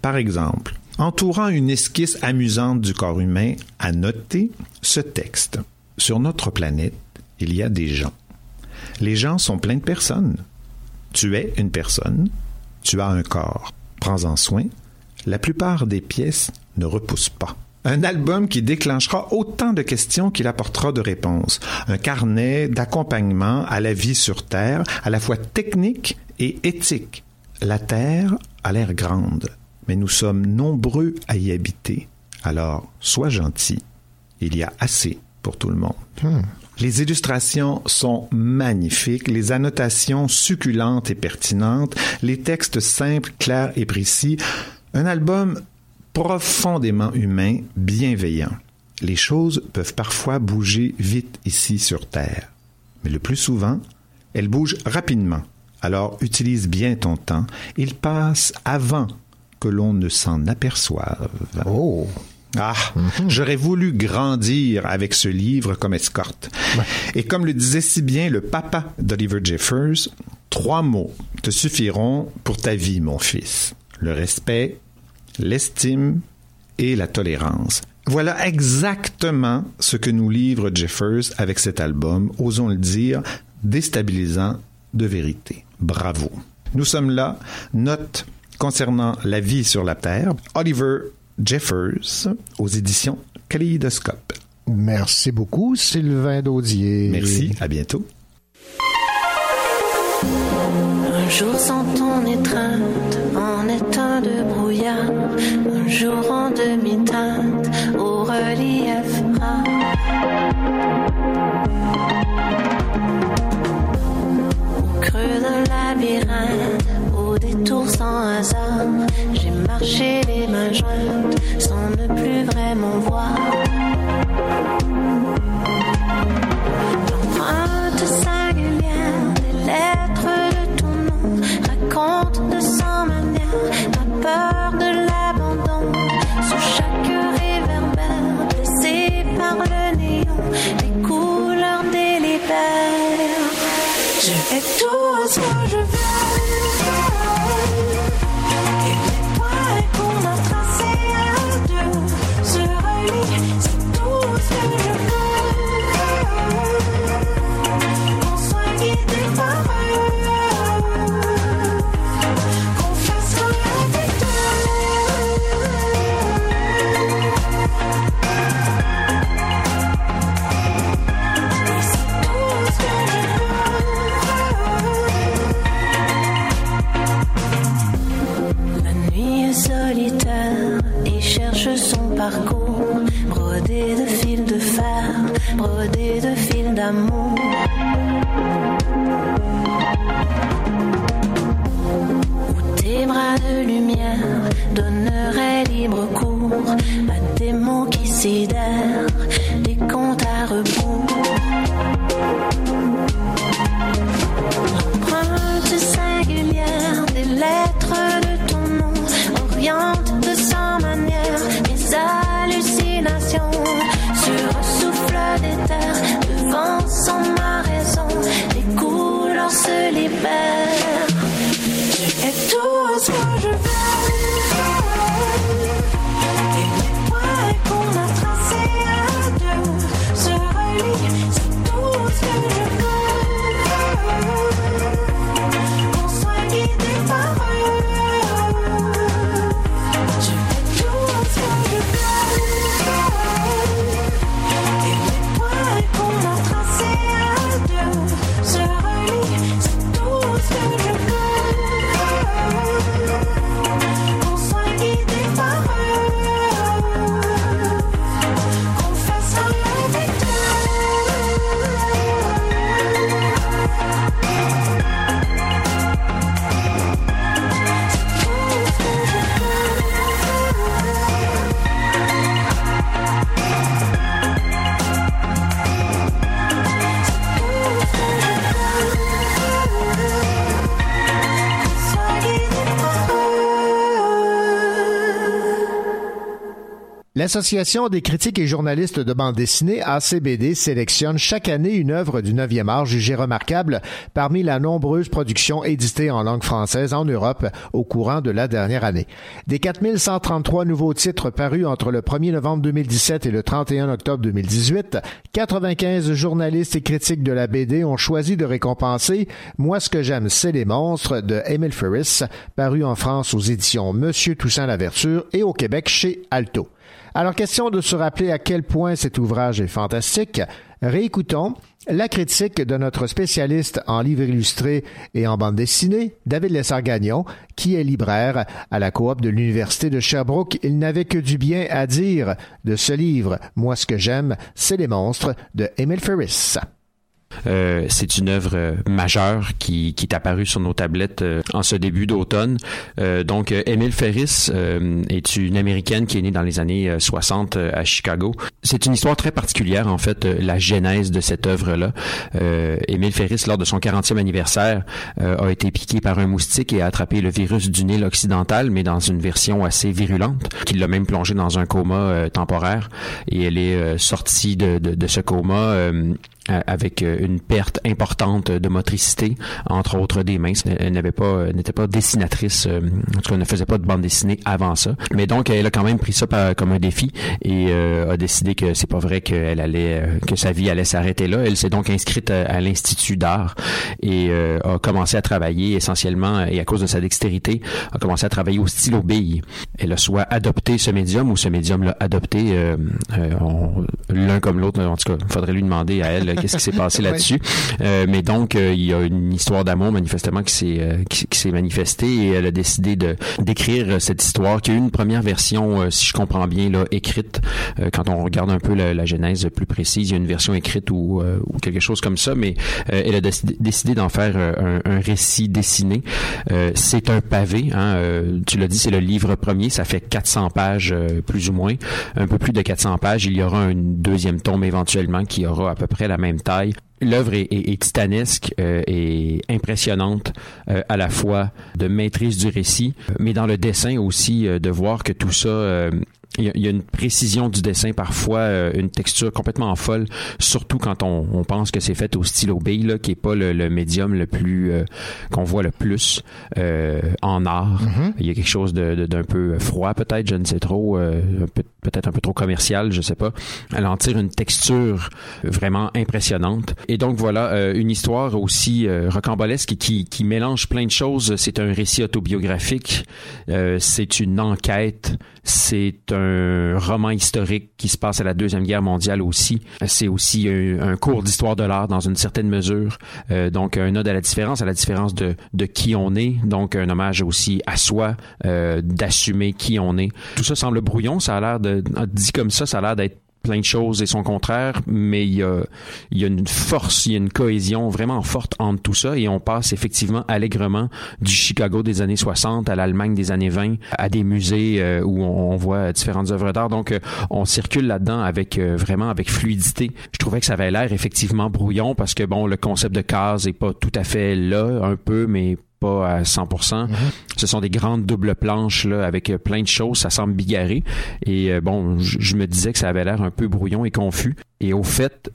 Par exemple, entourant une esquisse amusante du corps humain, à noter ce texte. Sur notre planète, il y a des gens. Les gens sont pleins de personnes. Tu es une personne, tu as un corps. Prends-en soin. La plupart des pièces ne repoussent pas. Un album qui déclenchera autant de questions qu'il apportera de réponses. Un carnet d'accompagnement à la vie sur Terre, à la fois technique et éthique. La Terre a l'air grande, mais nous sommes nombreux à y habiter. Alors, sois gentil. Il y a assez pour tout le monde. Les illustrations sont magnifiques, les annotations succulentes et pertinentes, les textes simples, clairs et précis. Un album profondément humain, bienveillant. Les choses peuvent parfois bouger vite ici sur Terre, mais le plus souvent, elles bougent rapidement. Alors utilise bien ton temps. Il passe avant que l'on ne s'en aperçoive. Oh. Ah, j'aurais voulu grandir avec ce livre comme escorte. Et comme le disait si bien le papa d'Oliver Jeffers, trois mots te suffiront pour ta vie, mon fils. Le respect, l'estime et la tolérance. Voilà exactement ce que nous livre Jeffers avec cet album, osons le dire, déstabilisant de vérité. Bravo. Nous sommes là, note concernant la vie sur la Terre, Oliver Jeffers aux éditions Kaleidoscope. Merci beaucoup, Sylvain Daudier. Merci, à bientôt. Un jour sans ton étreinte, en état de brouillard, un jour en marché les mains jointes, sans ne plus vraiment voir. L'empreinte singulière des lettres de ton nom raconte de sans manière ma peur de l'abandon. Sous chaque réverbère, blessé par le néon, les couleurs délibèrent. Je fais tout Où tes bras de lumière donneraient libre cours à des mots qui sidèrent, L'Association des critiques et journalistes de bande dessinée, ACBD, sélectionne chaque année une œuvre du 9e art jugée remarquable parmi la nombreuse production éditée en langue française en Europe au courant de la dernière année. Des 4133 nouveaux titres parus entre le 1er novembre 2017 et le 31 octobre 2018, 95 journalistes et critiques de la BD ont choisi de récompenser Moi ce que j'aime, c'est les monstres de Emile Ferris, paru en France aux éditions Monsieur Toussaint Laverture et au Québec chez Alto. Alors, question de se rappeler à quel point cet ouvrage est fantastique, réécoutons la critique de notre spécialiste en livres illustrés et en bande dessinée, David Lessard-Gagnon, qui est libraire à la coop de l'Université de Sherbrooke. Il n'avait que du bien à dire de ce livre. Moi, ce que j'aime, c'est les monstres de Emile Ferris. Euh, c'est une œuvre euh, majeure qui, qui est apparue sur nos tablettes euh, en ce début d'automne. Donc, Emile Ferris est une américaine qui est née dans les années 60 à Chicago. C'est une histoire très particulière, en fait, la genèse de cette œuvre-là. Emile Ferris, lors de son 40e anniversaire, a été piqué par un moustique et a attrapé le virus du Nil occidental, mais dans une version assez virulente, qui l'a même plongé dans un coma temporaire. Et elle est sortie de, ce coma avec euh, une perte importante de motricité, entre autres des mains. Elle n'avait pas, elle n'était pas dessinatrice, euh, en tout cas, ne faisait pas de bande dessinée avant ça. Mais donc, elle a quand même pris ça par- comme un défi et euh, a décidé que c'est pas vrai qu'elle allait, euh, que sa vie allait s'arrêter là. Elle s'est donc inscrite à, l'Institut d'art et euh, a commencé à travailler essentiellement, et à cause de sa dextérité, a commencé à travailler au stylo bille. Elle a soit adopté ce médium ou ce médium l'a adopté euh, euh, l'un comme l'autre. En tout cas, faudrait lui demander à elle euh, qu'est-ce qui s'est passé [LAUGHS] là-dessus. Euh, mais donc, euh, il y a une histoire d'amour manifestement qui s'est euh, qui, qui s'est manifestée et elle a décidé de d'écrire euh, cette histoire qui a eu une première version, euh, si je comprends bien, là, écrite. Euh, quand on regarde un peu la, la genèse plus précise, il y a une version écrite ou, euh, ou quelque chose comme ça, mais euh, elle a décidé, d'en faire un, un récit dessiné. Euh, c'est un pavé, hein, euh, tu l'as dit, c'est le livre premier, ça fait 400 pages euh, plus ou moins, un peu plus de 400 pages. Il y aura un deuxième tome éventuellement qui aura à peu près la même taille. L'œuvre est, titanesque euh, et impressionnante euh, à la fois de maîtrise du récit, mais dans le dessin aussi euh, de voir que tout ça il y, y a une précision du dessin parfois, euh, une texture complètement folle, surtout quand on, on pense que c'est fait au stylo bille, là, qui est pas le, le médium le plus euh, qu'on voit le plus euh, en art. Il y a quelque chose de- de- d'un peu froid peut-être, je ne sais trop, euh, peu- peut-être un peu trop commercial, je sais pas. Elle en tire une texture vraiment impressionnante. Et donc voilà, euh, une histoire aussi euh, rocambolesque qui, qui mélange plein de choses. C'est un récit autobiographique, euh, c'est une enquête, c'est un roman historique qui se passe à la Deuxième Guerre mondiale aussi. C'est aussi un, cours d'histoire de l'art dans une certaine mesure. Euh, donc un ode à la différence, à la différence de, de qui on est. Donc un hommage aussi à soi, euh, d'assumer qui on est. Tout ça semble brouillon, ça a l'air de... Dit comme ça, ça a l'air d'être plein de choses et son contraire, mais il y a, une force, il y a une cohésion vraiment forte entre tout ça et on passe effectivement allègrement du Chicago des années 60 à l'Allemagne des années 20 à des musées euh, où on, on voit différentes œuvres d'art. Donc euh, on circule là-dedans avec euh, vraiment avec fluidité. Je trouvais que ça avait l'air effectivement brouillon parce que bon le concept de case est pas tout à fait là, un peu, mais pas à 100%. Ce sont des grandes doubles planches là avec euh, plein de choses, ça semble bigarré et euh, bon, je me disais que ça avait l'air un peu brouillon et confus et au fait,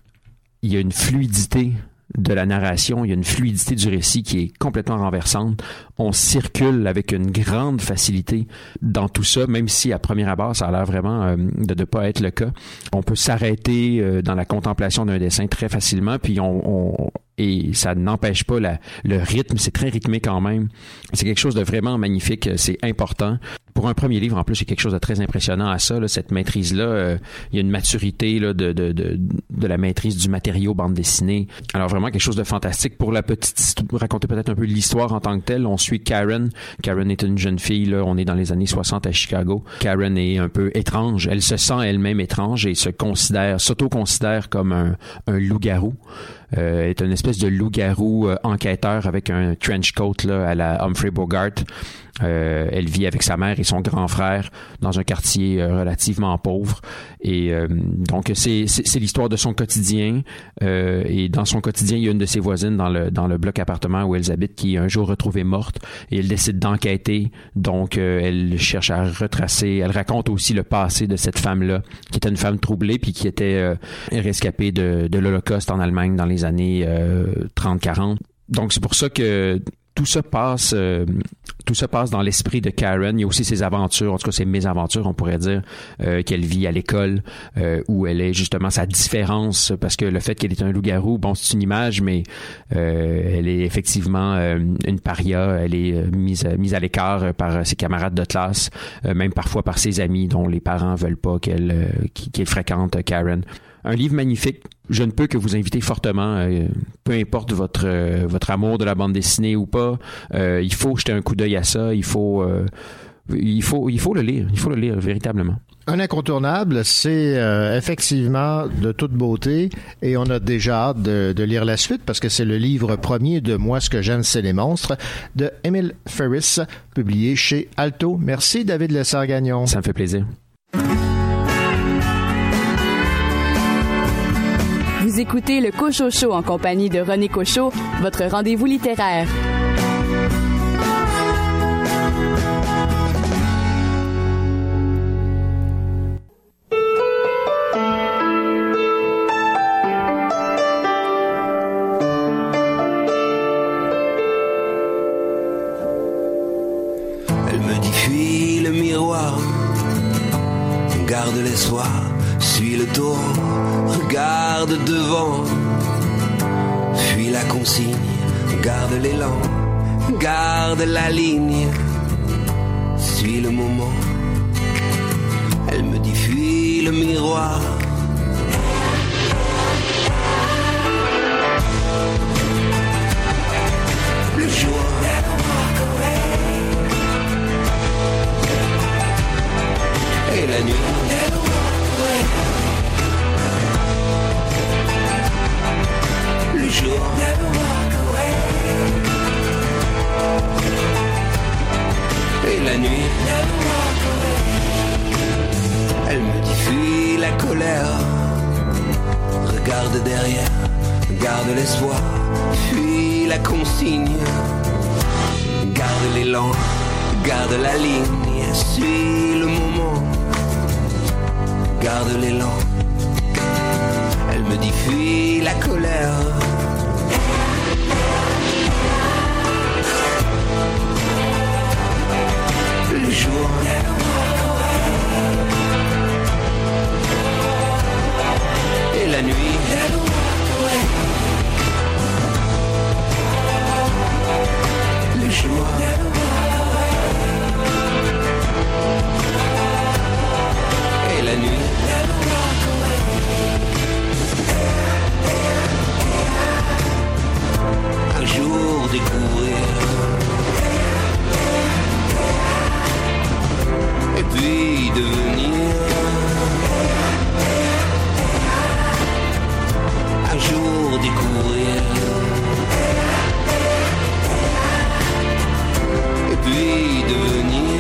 il y a une fluidité de la narration, il y a une fluidité du récit qui est complètement renversante. On circule avec une grande facilité dans tout ça, même si à première abord, ça a l'air vraiment euh, de ne pas être le cas. On peut s'arrêter euh, dans la contemplation d'un dessin très facilement, puis on, on- et ça n'empêche pas la- le rythme, c'est très rythmé quand même. C'est quelque chose de vraiment magnifique, c'est important. Pour un premier livre, en plus, a quelque chose de très impressionnant à ça, là, cette maîtrise-là. euh, il y a une maturité là, de, de, de, de la maîtrise du matériau bande dessinée. Alors vraiment quelque chose de fantastique. Pour la petite raconter peut-être un peu l'histoire en tant que telle, on suit Karen. Karen est une jeune fille, là, on est dans les années 60 à Chicago. Karen est un peu étrange. Elle se sent elle-même étrange et se considère, s'auto-considère comme un, un loup-garou. Euh, est une espèce de loup-garou euh, enquêteur avec un trench coat là, à la Humphrey Bogart. Euh, elle vit avec sa mère et son grand frère dans un quartier euh, relativement pauvre. Et euh, donc, c'est, l'histoire de son quotidien. Euh, et dans son quotidien, il y a une de ses voisines dans le, dans le bloc appartement où elles habitent qui est un jour retrouvée morte. Et elle décide d'enquêter. Donc, euh, elle cherche à retracer. Elle raconte aussi le passé de cette femme-là, qui était une femme troublée puis qui était euh, rescapée de, de l'Holocauste en Allemagne dans les années euh, 30-40. Donc, c'est pour ça que tout ça passe, euh, tout ça passe dans l'esprit de Karen. Il y a aussi ses aventures, en tout cas ses mésaventures, on pourrait dire, euh, qu'elle vit à l'école, euh, où elle est justement sa différence, parce que le fait qu'elle est un loup-garou, bon, c'est une image, mais euh, elle est effectivement une paria. Elle est mise, mise à l'écart par ses camarades de classe, même parfois par ses amis, dont les parents veulent pas qu'elle qu'- fréquente Karen. Un livre magnifique. Je ne peux que vous inviter fortement, euh, peu importe votre euh, votre amour de la bande dessinée ou pas, euh, il faut jeter un coup d'œil à ça. Il faut il faut il faut le lire. Il faut le lire véritablement. Un incontournable, c'est euh, effectivement de toute beauté et on a déjà hâte de, de lire la suite parce que c'est le livre premier de Moi, ce que j'aime, c'est les monstres de Emile Ferris, publié chez Alto. Merci David Lessard-Gagnon. Ça me fait plaisir. Écoutez le Cocho Show en compagnie de René Cocho, votre rendez-vous littéraire. Elle me dit fuis le miroir, garde les l'espoir, suis le taureau regarde devant. Fuis la consigne, garde l'élan, garde la ligne. Suis le moment. Elle me dit fuis le miroir. Le jour. Et la nuit. Et la nuit. Elle me dit fuis la colère. Regarde derrière, garde l'espoir, fuis la consigne. Garde l'élan, garde la ligne, suis le moment. Garde l'élan. Elle me dit fuis la colère. Et la nuit. Le jour. Et la nuit. Un jour découvrir. Et puis devenir. Un jour découvrir. Et puis devenir.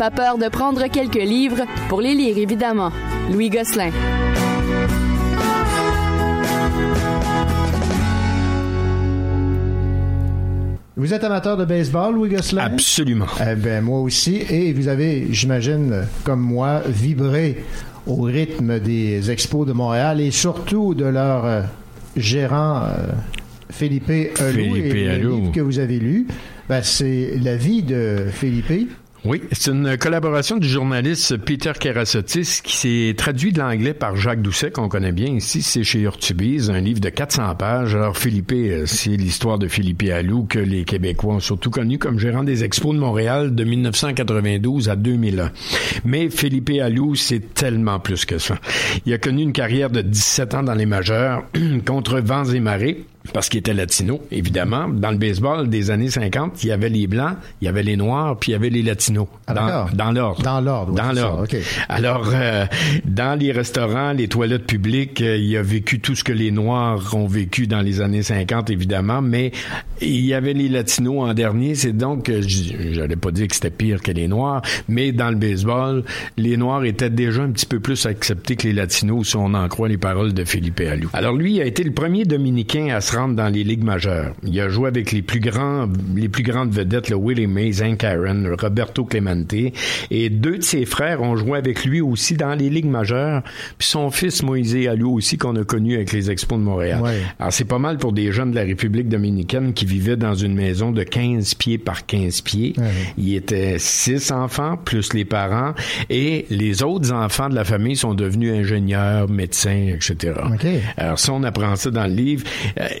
Pas peur de prendre quelques livres pour les lire, évidemment. Louis Gosselin. Vous êtes amateur de baseball, Louis Gosselin? Absolument. Eh ben, moi aussi. Et vous avez, j'imagine, comme moi, vibré au rythme des expos de Montréal et surtout de leur euh, gérant euh, Philippe Alou. Philippe et le livre que vous avez lu, ben, c'est La vie de Philippe. Oui, c'est une collaboration du journaliste Peter Kerasotis qui s'est traduit de l'anglais par Jacques Doucet, qu'on connaît bien ici. C'est chez Urtubise, un livre de 400 pages. Alors, Philippe, euh, c'est l'histoire de Philippe Allou que les Québécois ont surtout connu comme gérant des expos de Montréal de 1992 à 2001. Mais Philippe Allou, c'est tellement plus que ça. Il a connu une carrière de 17 ans dans les majeurs [CLEARS THROAT] contre vents et marées parce qu'il était latino, évidemment. Dans le baseball des années 50, il y avait les blancs, il y avait les noirs, puis il y avait les latinos. Ah, dans, l'ordre. Dans l'ordre, Dans l'ordre. OK. Alors, euh, dans les restaurants, les toilettes publiques, euh, il a vécu tout ce que les Noirs ont vécu dans les années 50, évidemment, mais il y avait les Latinos en dernier. C'est donc, euh, j'allais pas dire que c'était pire que les Noirs, mais dans le baseball, les Noirs étaient déjà un petit peu plus acceptés que les Latinos, si on en croit les paroles de Philippe Alou. Alors lui il a été le premier Dominicain à se dans les ligues majeures. Il a joué avec les plus grands, les plus grandes vedettes, le Willie Mays, Hank Aaron, Roberto Clemente, et deux de ses frères ont joué avec lui aussi dans les ligues majeures. Puis son fils Moïse Alou aussi qu'on a connu avec les Expos de Montréal. Ouais. Alors c'est pas mal pour des jeunes de la République dominicaine qui vivaient dans une maison de 15 pieds par 15 pieds. Il était six enfants plus les parents et les autres enfants de la famille sont devenus ingénieurs, médecins, etc. Alors ça on apprend ça dans le livre.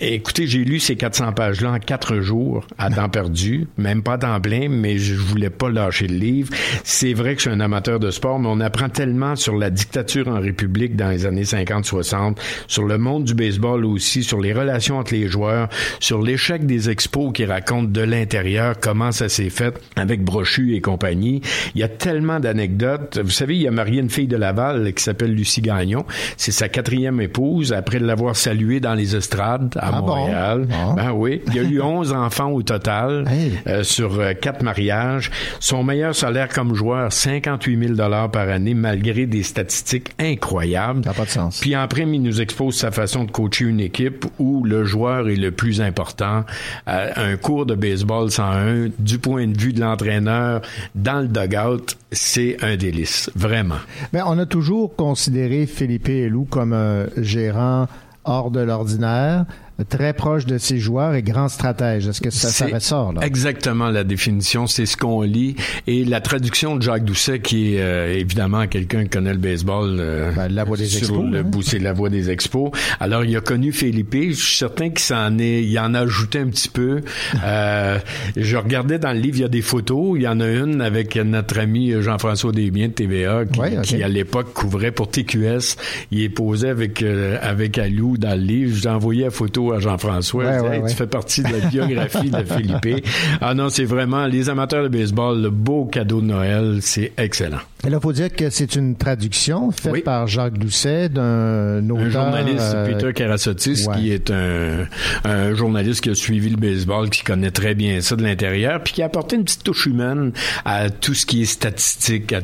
Écoutez, j'ai lu ces 400 pages-là en quatre jours, à temps perdu, même pas à temps plein, mais je voulais pas lâcher le livre. C'est vrai que je suis un amateur de sport, mais on apprend tellement sur la dictature en République dans les années 50-60, sur le monde du baseball aussi, sur les relations entre les joueurs, sur l'échec des expos qui racontent de l'intérieur comment ça s'est fait avec Brochu et compagnie. Il y a tellement d'anecdotes. Vous savez, il a marié une fille de Laval qui s'appelle Lucie Gagnon. C'est sa quatrième épouse après l'avoir saluée dans les estrades à Ah bon? Montréal. Ah. Ben oui. Il y a eu [LAUGHS] 11 enfants au total euh, sur euh, quatre mariages. Son meilleur salaire comme joueur, 58 000 dollars par année, malgré des statistiques incroyables. Ça n'a pas de sens. Puis en prime, il nous expose sa façon de coacher une équipe où le joueur est le plus important. Euh, un cours de baseball 101, du point de vue de l'entraîneur, dans le dugout, c'est un délice. Vraiment. Mais on a toujours considéré Philippe Elou comme un gérant hors de l'ordinaire, très proche de ses joueurs et grand stratège. Est-ce que ça, ça ressort, là? Exactement la définition, c'est ce qu'on lit. Et la traduction de Jacques Doucet, qui est euh, évidemment quelqu'un qui connaît le baseball. euh, la voix des sur expos, le hein. bout, c'est la voix des expos. Alors, il a connu Philippe. Je suis certain qu'il s'en est, il en a ajouté un petit peu. [LAUGHS] Euh, je regardais dans le livre, il y a des photos. Il y en a une avec notre ami Jean-François Desbiens de TVA, qui, Ouais, qui, à l'époque couvrait pour TQS. Il est posé avec euh, avec Alou dans le livre. J'ai envoyé la photo à Jean-François. Ouais, Hey, ouais. Tu fais partie de la [LAUGHS] biographie de Philippe. Ah non, c'est vraiment les amateurs de baseball, le beau cadeau de Noël, c'est excellent. Et là, faut dire que c'est une traduction faite Oui. par Jacques Doucet d'un auteur... Un journaliste, euh, Peter Karasotis, ouais. qui est un, un journaliste qui a suivi le baseball, qui connaît très bien ça de l'intérieur, puis qui a apporté une petite touche humaine à tout ce qui est statistique. à-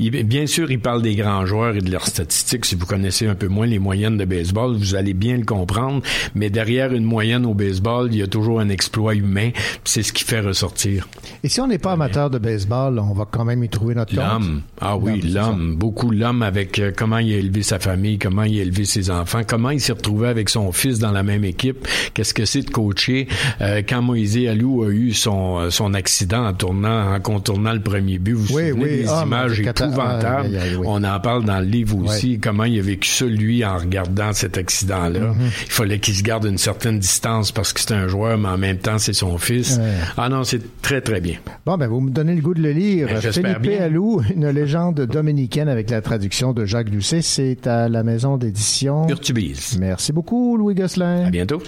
il- bien sûr, il parle des grands joueurs et de leurs statistiques. Si vous connaissez un peu moins les moyennes de baseball, vous allez bien le comprendre. Mais derrière une moyenne au baseball, il y a toujours un exploit humain, puis c'est ce qui fait ressortir. Et si on n'est pas amateur de baseball, on va quand même y trouver notre compte? Ah oui, L'homme. Beaucoup l'homme avec euh, comment il a élevé sa famille, comment il a élevé ses enfants, comment il s'est retrouvé avec son fils dans la même équipe. Qu'est-ce que c'est de coacher? Euh, quand Moïse Alou a eu son, euh, son accident en tournant, en contournant le premier but, vous vous Oui, souvenez oui. des Ah, images épouvantables? oui. On en parle dans le livre aussi, comment il a vécu ça, lui, en regardant cet accident-là. Mhm. Il fallait qu'il se garde une certaine distance parce que c'est un joueur, mais en même temps, c'est son fils. Ouais. Ah non, c'est très, très bien. Bon, ben, vous me donnez le goût de le lire. Ben, j'espère Philippe bien. Allou, une légende dominicaine avec la traduction de Jacques Doucet. C'est à la maison d'édition. Urtubise. Merci beaucoup, Louis Gosselin. À bientôt.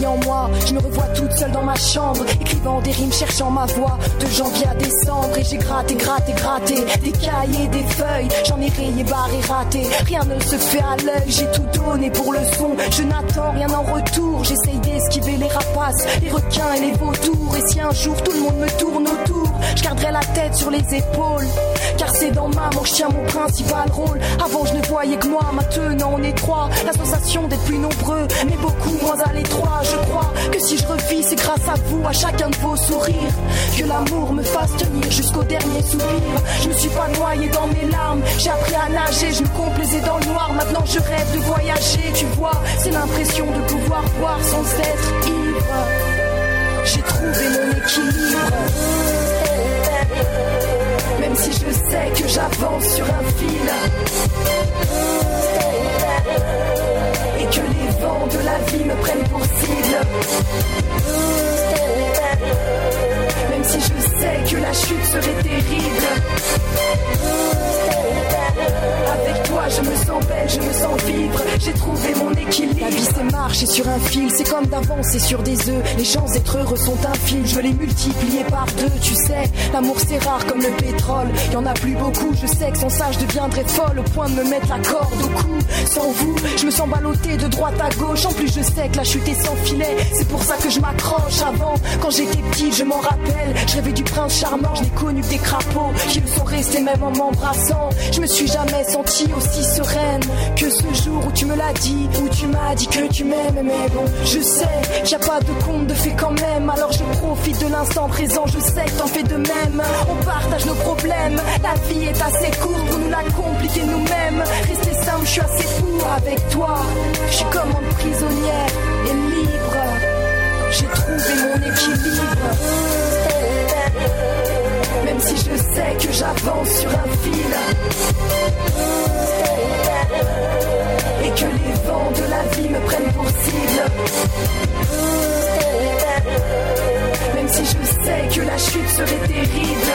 Je me revois toute seule dans ma chambre, écrivant des rimes, cherchant ma voix, de janvier à décembre, et j'ai gratté, gratté, gratté, des cahiers, des feuilles, j'en ai rayé, barré, raté, rien ne se fait à l'œil, j'ai tout donné pour le son, je n'attends rien en retour, j'essaye d'esquiver les rapaces, les requins et les vautours, et si un jour tout le monde me tourne autour, garderai la tête sur les épaules, car c'est dans ma manche tient mon principal rôle, avant je ne voyais que moi, maintenant on est trois, la sensation d'être plus nombreux, mais beaucoup moins à l'étroit, je crois que si je revis, c'est grâce à vous, à chacun de vos sourires, que l'amour me fasse tenir jusqu'au dernier soupir. Je me suis pas noyé dans mes larmes, j'ai appris à nager, je me complaisais dans le noir, maintenant je rêve de voyager, tu vois, c'est l'impression de pouvoir boire sans être ivre. J'ai trouvé mon équilibre. Même si je sais que j'avance sur un fil et que les vents de la vie me prennent pour cible. Même si je sais que la chute serait terrible. Avec toi, je me sens belle, je me sens vivre. J'ai trouvé mon équilibre. La vie, c'est marcher sur un fil, c'est comme d'avancer sur des œufs. Les chances d'être heureux sont infimes, je veux les multiplier par deux. Tu sais, l'amour c'est rare comme le pétrole. Y en a plus beaucoup, je sais que sans ça, je deviendrais folle au point de me mettre la corde au cou. Sans vous, je me sens ballotté de droite à gauche. En plus, je sais que la chute est sans filet. C'est pour ça que je m'accroche avant. Quand je m'en rappelle. Je rêvais du prince charmant, je n'ai connu que des crapauds qui me sont restés même en m'embrassant. Je me suis jamais sentie aussi sereine que ce jour où tu me l'as dit, où tu m'as dit que tu m'aimes. Mais bon, je sais n'y a pas de compte de fait quand même. Alors je profite de l'instant présent, je sais que t'en fais de même. On partage nos problèmes, la vie est assez courte pour nous la compliquer nous-mêmes. Rester simple, je suis assez fou avec toi. Je suis comme une prisonnière et libre retrouver mon équilibre. Même si je sais que j'avance sur un fil. Et que les vents de la vie me prennent pour cible. Même si je sais que la chute serait terrible.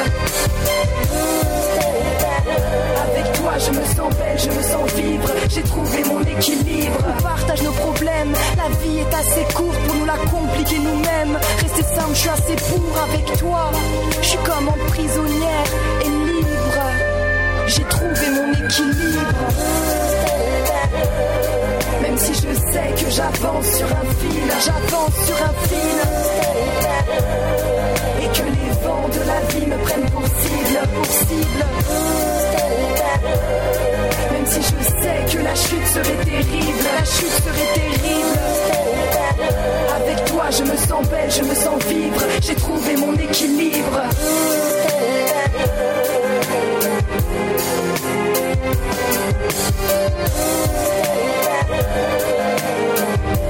Avec toi, je me sens belle, je me sens vivre. J'ai trouvé mon équilibre. On partage nos problèmes. La vie est assez courte pour nous la compliquer nous-mêmes. Rester simple, je suis assez pour avec toi. Je suis comme en prisonnière et libre. J'ai trouvé mon équilibre. Je sais que j'avance sur un fil, j'avance sur un fil. Et que les vents de la vie me prennent pour cible, pour cible. Même si je sais que la chute serait terrible, la chute serait terrible. Avec toi, je me sens belle, je me sens vivre. J'ai trouvé mon équilibre.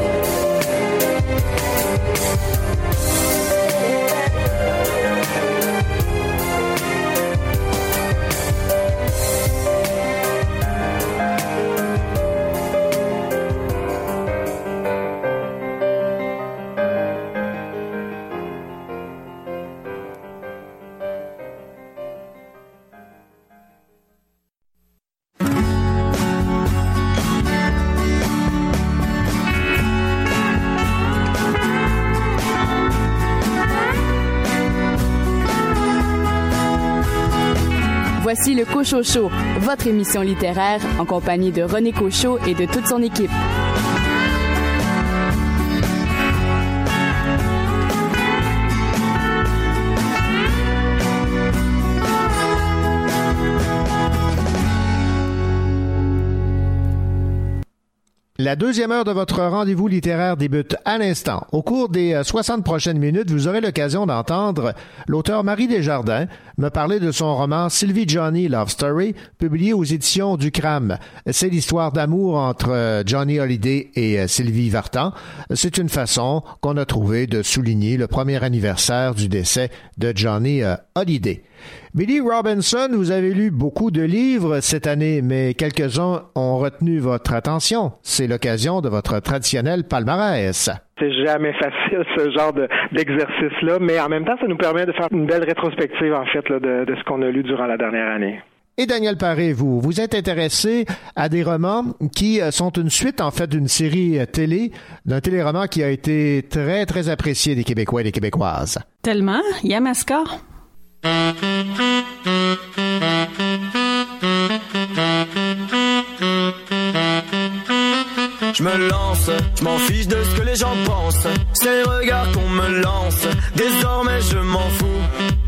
Le Votre émission littéraire en compagnie de René Cochot et de toute son équipe. La deuxième heure de votre rendez-vous littéraire débute à l'instant. Au cours des euh, 60 prochaines minutes, vous aurez l'occasion d'entendre l'auteur Marie Desjardins me parler de son roman Sylvie Johnny Love Story, publié aux éditions du Cram. C'est l'histoire d'amour entre euh, Johnny Hallyday et euh, Sylvie Vartan. C'est une façon qu'on a trouvé de souligner le premier anniversaire du décès de Johnny euh, Hallyday. Billy Robinson, vous avez lu beaucoup de livres cette année, mais quelques-uns ont retenu votre attention. C'est l'occasion de votre traditionnel palmarès. C'est jamais [LAUGHS] facile ce genre de- d'exercice-là, mais en même temps, ça nous permet de faire une belle rétrospective en fait là, de, de ce qu'on a lu durant la dernière année. Et Daniel Paré, vous, vous êtes intéressé à des romans qui euh, sont une suite, en fait, d'une série euh, télé, d'un téléroman qui a été très, très apprécié des Québécois et des Québécoises. Tellement. Yamaska. Je me lance, je m'en fiche de ce que les gens pensent. Les regards qu'on me lance. Désormais je m'en fous.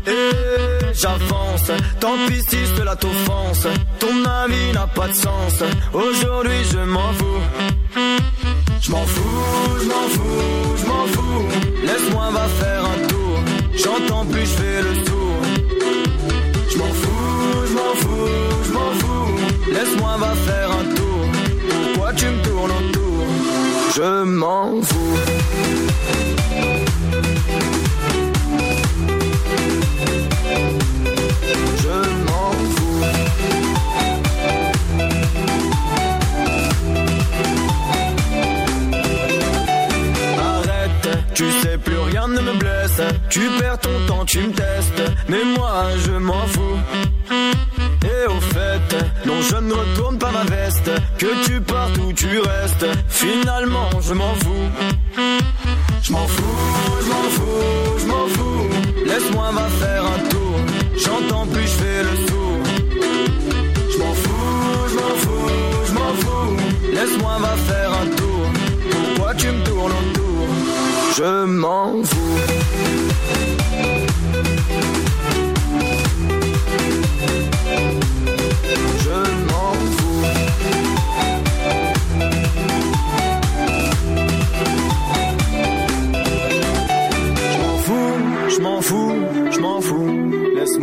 Et j'avance. Tant pis si cela t'offense. Ton avis n'a pas de sens. Aujourd'hui je m'en fous. Je m'en fous, je m'en fous, je m'en fous. Laisse-moi va faire un tour. J'entends plus, je fais le tour. Je m'en fous, je m'en fous, je m'en fous. Laisse-moi va faire un tour. Pourquoi tu me tournes autour? Je m'en fous. Arrête, tu sais plus rien ne me blesse. Tu perds ton temps, tu me testes. Mais moi, je m'en fous. Et au fait, non, je ne retourne pas ma veste. Que tu partes ou tu restes. Finalement, je m'en fous. Je m'en fous, je m'en fous, je m'en fous. Laisse-moi va faire un tour. J'entends plus, je fais le sourd. Je m'en fous, je m'en fous, je m'en fous. Laisse-moi va faire un tour. Pourquoi tu me tournes autour? Je m'en fous.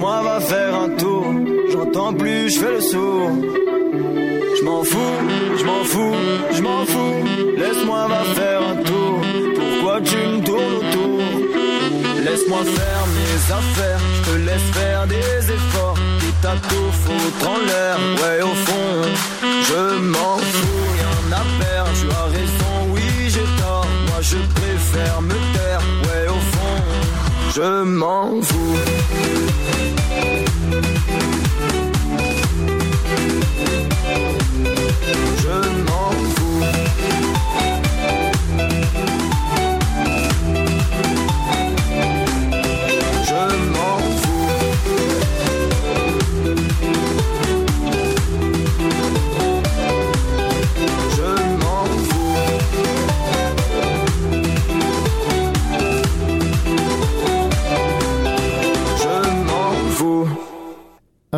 Laisse-moi va faire un tour. J'entends plus, je fais le sourd. Je m'en fous, je m'en fous, je m'en fous. Laisse-moi faire un tour. Pourquoi tu me tournes autour? Laisse-moi faire mes affaires. Je te laisse faire des efforts. Tes l'air, ouais au fond, je m'en fous, rien à perdre, tu as raison, oui j'ai tort, moi je préfère me taire, ouais au fond, je m'en fous. Je m'en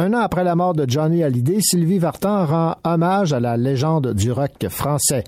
Un an après la mort de Johnny Hallyday, Sylvie Vartan rend hommage à la légende du rock français.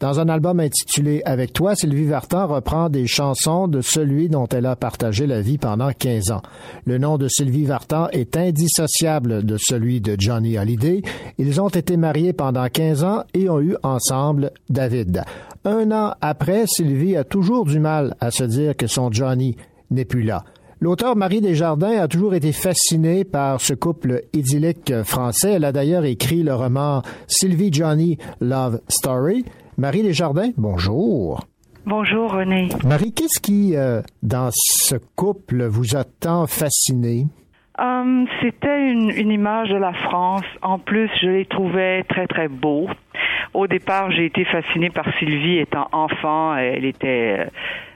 Dans un album intitulé Avec toi, Sylvie Vartan reprend des chansons de celui dont elle a partagé la vie pendant 15 ans. Le nom de Sylvie Vartan est indissociable de celui de Johnny Hallyday. Ils ont été mariés pendant 15 ans et ont eu ensemble David. Un an après, Sylvie a toujours du mal à se dire que son Johnny n'est plus là. L'auteur Marie Desjardins a toujours été fascinée par ce couple idyllique français. Elle a d'ailleurs écrit le roman Sylvie Johnny Love Story. Marie Desjardins, bonjour. Bonjour René. Marie, qu'est-ce qui, euh, dans ce couple, vous a tant fasciné? Hum, C'était une, une image de la France. En plus, je les trouvais très très beaux. Au départ, j'ai été fascinée par Sylvie étant enfant. Elle était euh,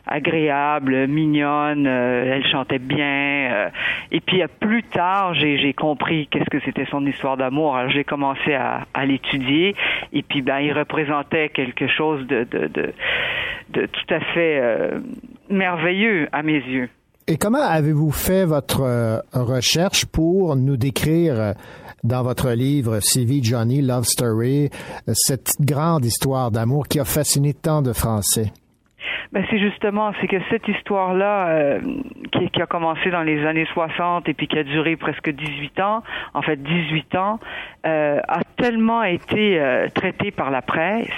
agréable, mignonne, euh, elle chantait bien. euh, et puis plus tard, j'ai compris qu'est-ce que c'était son histoire d'amour. Alors j'ai commencé à, l'étudier. Et puis ben, il représentait quelque chose de, de, tout à fait euh, merveilleux à mes yeux. Et comment avez-vous fait votre recherche pour nous décrire dans votre livre Sylvie Johnny Love Story cette grande histoire d'amour qui a fasciné tant de Français? Ben c'est justement, c'est que cette histoire-là, euh, qui, qui a commencé dans les années 60 et puis qui a duré presque 18 ans, en fait 18 ans, euh, a tellement été euh, traitée par la presse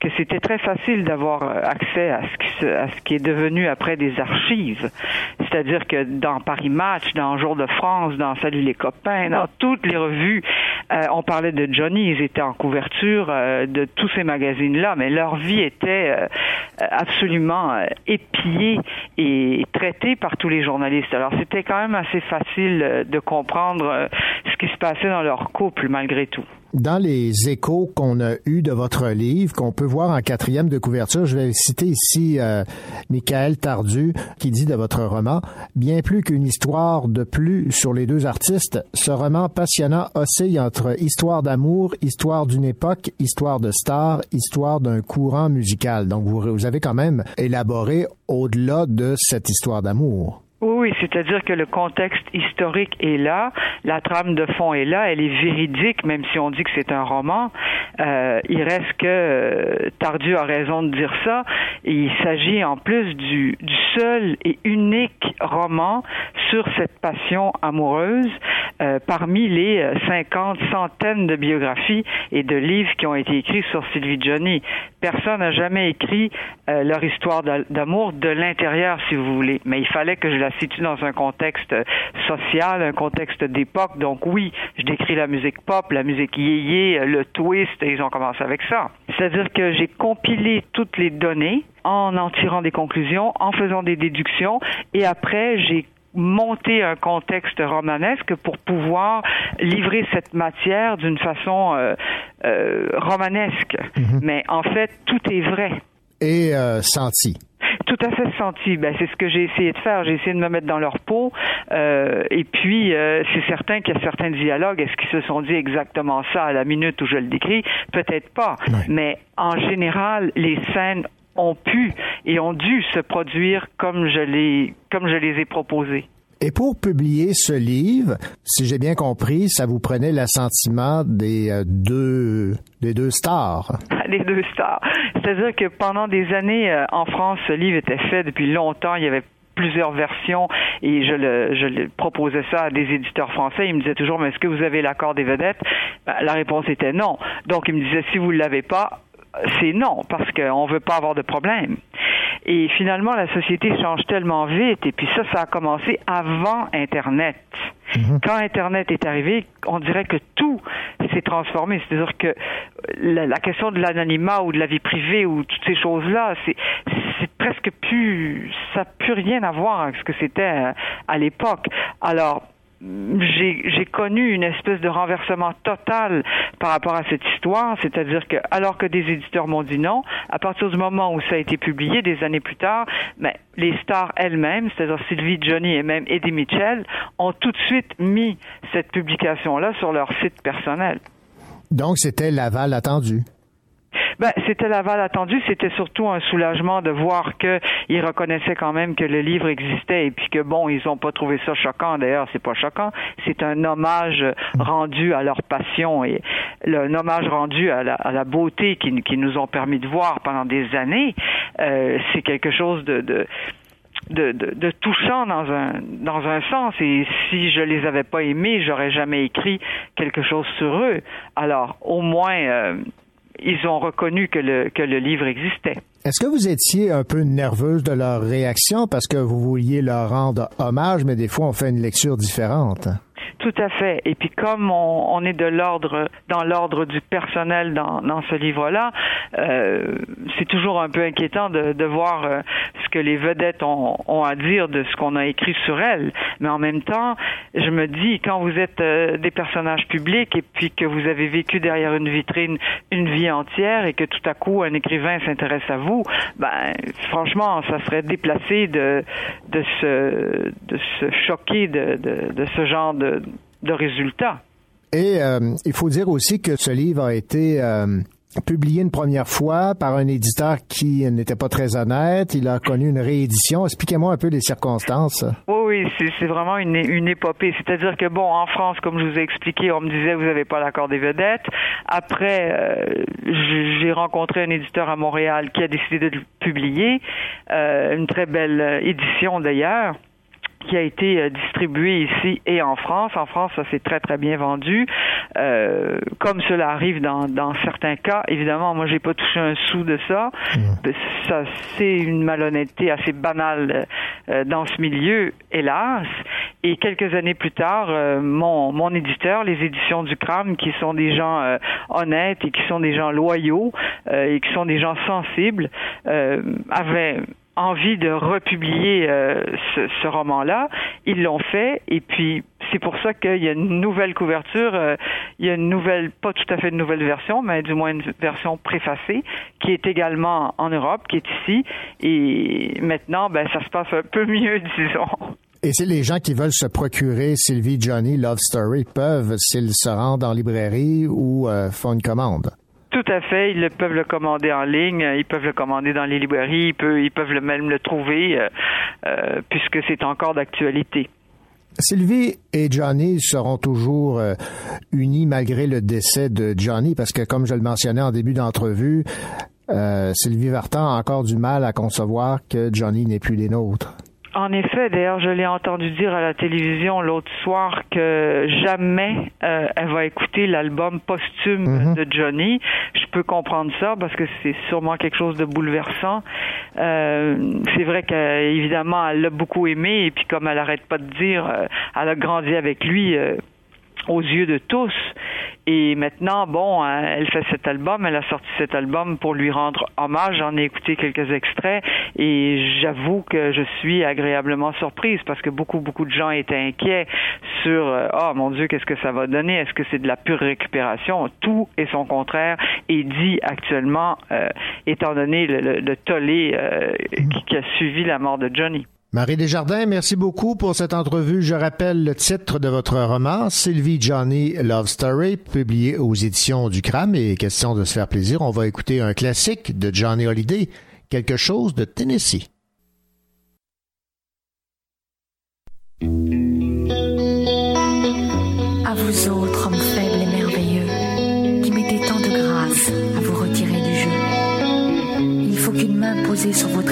que c'était très facile d'avoir euh, accès à ce, qui à ce qui est devenu après des archives. C'est-à-dire que dans Paris Match, dans Jour de France, dans Salut les copains, dans toutes les revues, euh, on parlait de Johnny, ils étaient en couverture euh, de tous ces magazines-là, mais leur vie était euh, absolument euh, épiée et traitée par tous les journalistes. Alors c'était quand même assez facile euh, de comprendre euh, ce qui se passait dans leur couple malgré tout. Dans les échos qu'on a eus de votre livre, qu'on peut voir en quatrième de couverture, je vais citer ici euh, Michael Tardu qui dit de votre roman, bien plus qu'une histoire de plus sur les deux artistes, ce roman passionnant oscille entre histoire d'amour, histoire d'une époque, histoire de star, histoire d'un courant musical. Donc vous, vous avez quand même élaboré au-delà de cette histoire d'amour. Oui, c'est-à-dire que le contexte historique est là, la trame de fond est là, elle est véridique, même si on dit que c'est un roman. Euh, il reste que euh, Tardieu a raison de dire ça. Et il s'agit en plus du, du seul et unique roman sur cette passion amoureuse euh, parmi les euh, 50 centaines de biographies et de livres qui ont été écrits sur Sylvie Johnny. Personne n'a jamais écrit euh, leur histoire d'a- d'amour de l'intérieur, si vous voulez. Mais il fallait que je la situe dans un contexte euh, social, un contexte d'époque. Donc oui, je décris la musique pop, la musique yéyé, euh, le twist, et ils ont commencé avec ça. C'est-à-dire que j'ai compilé toutes les données en en tirant des conclusions, en faisant des déductions, et après j'ai monté un contexte romanesque pour pouvoir livrer cette matière d'une façon euh, euh, romanesque. Mais en fait, tout est vrai. Et euh, senti. Tout à fait senti. Ben, c'est ce que j'ai essayé de faire. J'ai essayé de me mettre dans leur peau. Euh, et puis, euh, c'est certain qu'il y a certains dialogues. Est-ce qu'ils se sont dit exactement ça à la minute où je le décris? Peut-être pas. Mais en général, les scènes ont pu et ont dû se produire comme je les, comme je les ai proposées. Et pour publier ce livre, si j'ai bien compris, ça vous prenait l'assentiment des euh, deux des deux stars. [LAUGHS] les deux stars. C'est-à-dire que pendant des années, euh, en France, ce livre était fait depuis longtemps. Il y avait plusieurs versions et je le, je le proposais ça à des éditeurs français. Ils me disaient toujours, mais est-ce que vous avez l'accord des vedettes? Ben, la réponse était non. Donc, ils me disaient, si vous ne l'avez pas, c'est non, parce qu'on ne veut pas avoir de problème. Et finalement, la société change tellement vite, et puis ça, ça a commencé avant Internet. Quand Internet est arrivé, on dirait que tout s'est transformé. C'est-à-dire que la, la question de l'anonymat ou de la vie privée ou toutes ces choses-là, c'est c'est presque plus, ça n'a plus rien à voir avec ce que c'était euh, à l'époque. Alors, j'ai connu une espèce de renversement total par rapport à cette histoire, c'est-à-dire que alors que des éditeurs m'ont dit non, à partir du moment où ça a été publié des années plus tard, mais les stars elles-mêmes, c'est-à-dire Sylvie, Johnny et même Eddie Mitchell, ont tout de suite mis cette publication-là sur leur site personnel. Donc, c'était l'aval attendu. Ben, c'était l'aval attendu. C'était surtout un soulagement de voir qu'ils reconnaissaient quand même que le livre existait et puis que bon, ils ont pas trouvé ça choquant. D'ailleurs, c'est pas choquant. C'est un hommage rendu à leur passion et le, un hommage rendu à la, à la beauté qui, qui nous ont permis de voir pendant des années. Euh, c'est quelque chose de, de de, de, de touchant dans un dans un sens et si je les avais pas aimés j'aurais jamais écrit quelque chose sur eux alors au moins euh, ils ont reconnu que le que le livre existait Est-ce que vous étiez un peu nerveuse de leur réaction parce que vous vouliez leur rendre hommage, mais des fois on fait une lecture différente? Tout à fait. Et puis comme on, est de l'ordre dans l'ordre du personnel dans, ce livre-là, euh, c'est toujours un peu inquiétant de, de voir euh, ce que les vedettes ont, ont à dire de ce qu'on a écrit sur elles. Mais en même temps, je me dis quand vous êtes euh, des personnages publics et puis que vous avez vécu derrière une vitrine une vie entière et que tout à coup un écrivain s'intéresse à vous, ben franchement, ça serait déplacé de de se de se choquer de, de ce genre de de résultats. Et euh, il faut dire aussi que ce livre a été euh, publié une première fois par un éditeur qui n'était pas très honnête. Il a connu une réédition. Expliquez-moi un peu les circonstances. Oui, oui, c'est vraiment une, une épopée. C'est-à-dire que, bon, en France, comme je vous ai expliqué, on me disait, vous n'avez pas l'accord des vedettes. Après, euh, j'ai rencontré un éditeur à Montréal qui a décidé de le publier. Une très belle édition, d'ailleurs qui a été euh, distribué ici et en France. En France, ça s'est très très bien vendu. Euh, comme cela arrive dans, dans certains cas, évidemment, moi j'ai pas touché un sou de ça. Ben, Ça c'est une malhonnêteté assez banale euh, dans ce milieu, hélas. Et quelques années plus tard, euh, mon mon éditeur, les éditions du Cram, qui sont des gens honnêtes et qui sont des gens loyaux et qui sont des gens sensibles, avaient envie de republier euh, ce, roman-là. Ils l'ont fait et puis c'est pour ça qu'il y a une nouvelle couverture, euh, il y a une nouvelle, pas tout à fait une nouvelle version, mais du moins une version préfacée qui est également en Europe, qui est ici et maintenant ben ça se passe un peu mieux [LAUGHS] disons. Et c'est les gens qui veulent se procurer Sylvie Johnny Love Story peuvent, s'ils se rendent en librairie ou euh, font une commande? Tout à fait, ils peuvent le commander en ligne, ils peuvent le commander dans les librairies, ils peuvent, même le trouver euh, euh, puisque c'est encore d'actualité. Sylvie et Johnny seront toujours euh, unis malgré le décès de Johnny parce que, comme je le mentionnais en début d'entrevue, Sylvie Vartan a encore du mal à concevoir que Johnny n'est plus des nôtres. En effet, d'ailleurs, je l'ai entendu dire à la télévision l'autre soir que jamais euh, elle va écouter l'album posthume Mhm. de Johnny. Je peux comprendre ça parce que c'est sûrement quelque chose de bouleversant. Euh, c'est vrai qu'évidemment, elle l'a beaucoup aimé et puis comme elle arrête pas de dire, euh, elle a grandi avec lui. Aux yeux de tous. Et maintenant, bon, hein, elle fait cet album, elle a sorti cet album pour lui rendre hommage. J'en ai écouté quelques extraits et j'avoue que je suis agréablement surprise parce que beaucoup, beaucoup de gens étaient inquiets sur euh, oh mon Dieu, qu'est-ce que ça va donner? Est-ce que c'est de la pure récupération? Tout et son contraire est dit actuellement, euh, étant donné le, tollé euh, qui a suivi la mort de Johnny. Marie Desjardins, merci beaucoup pour cette entrevue. Je rappelle le titre de votre roman, Sylvie Johnny Love Story, publié aux éditions du Cram. Et question de se faire plaisir, on va écouter un classique de Johnny Holiday, quelque chose de Tennessee. À vous autres, hommes faibles et merveilleux, qui mettez tant de grâce à vous retirer du jeu. Il faut qu'une main posée sur votre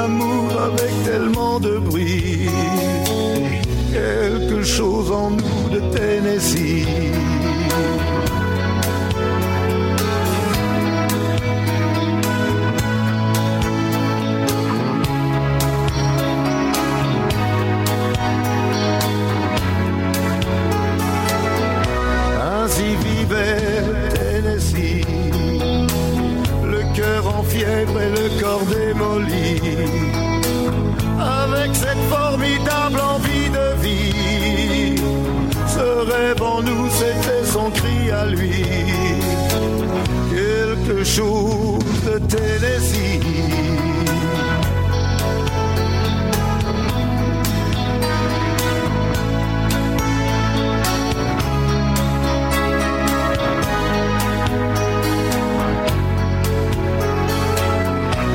peu d'amour avec tellement de bruit. Quelque chose en nous de Tennessee. Ainsi vivait Tennessee, le cœur en fièvre et le corps démoli, nous, c'était son cri à lui, quelque chose de Tennessee.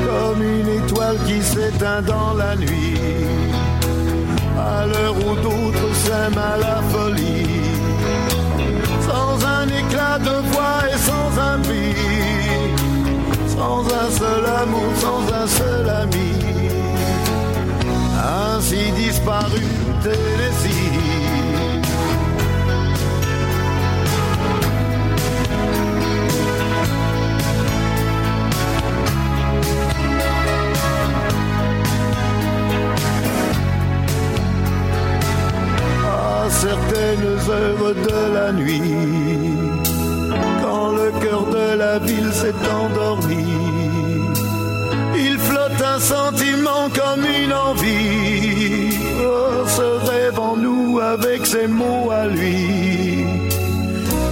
comme une étoile qui s'éteint dans la nuit, à l'heure où d'autres s'aiment à la folie, de voix et sans un bruit, sans un seul amour, sans un seul ami, ainsi disparu Tennessee. certaines heures de la nuit, le cœur de la ville s'est endormi, il flotte un sentiment comme une envie. Oh, ce rêve en nous avec ses mots à lui,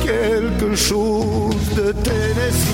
quelque chose de Tennessee.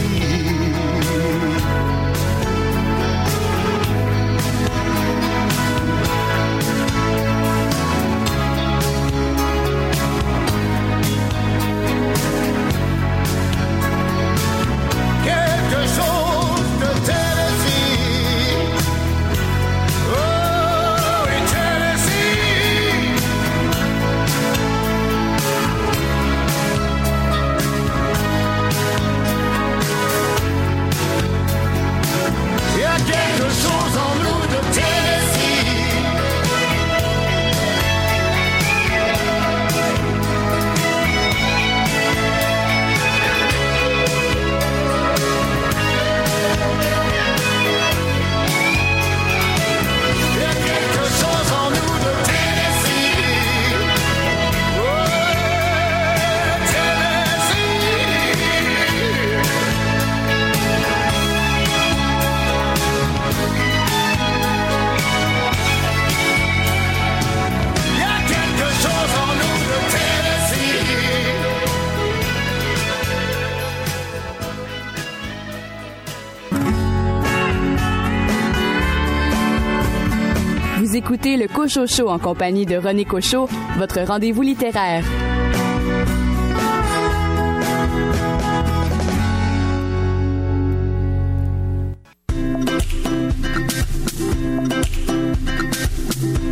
Écoutez le Cocho Show en compagnie de René Cocho, votre rendez-vous littéraire.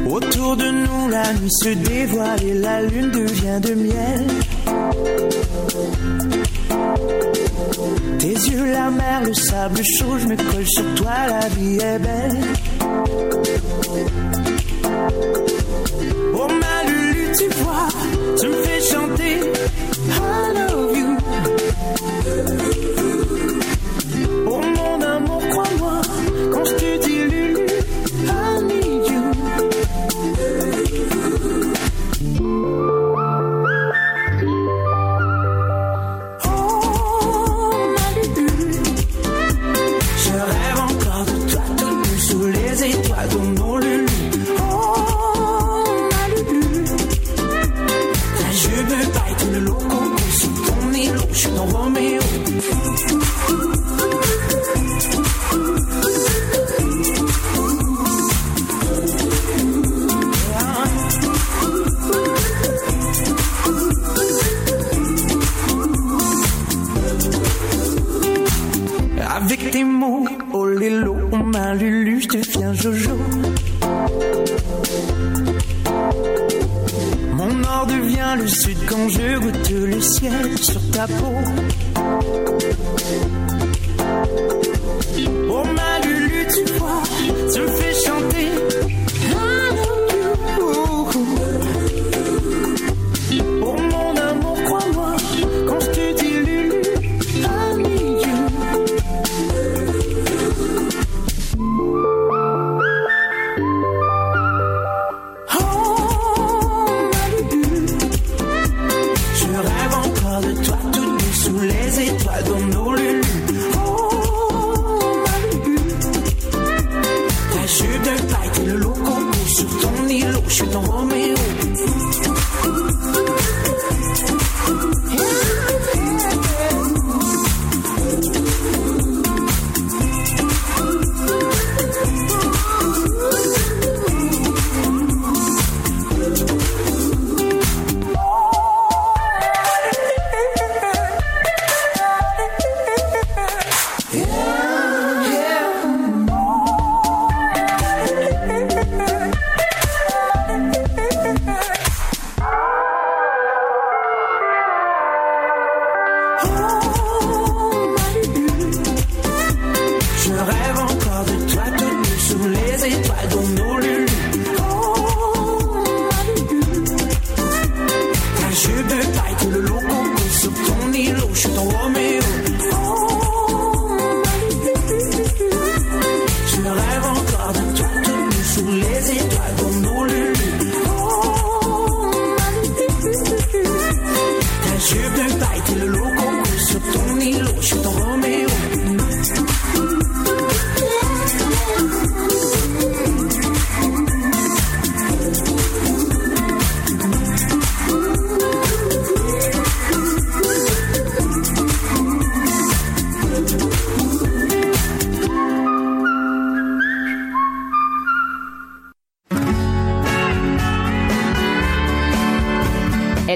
Autour de nous, la nuit se dévoile et la lune devient de miel. Tes yeux, la mer, le sable chaud, je me colle sur toi, la vie est belle. Oh ma Lulu, tu vois, tu me fais chanter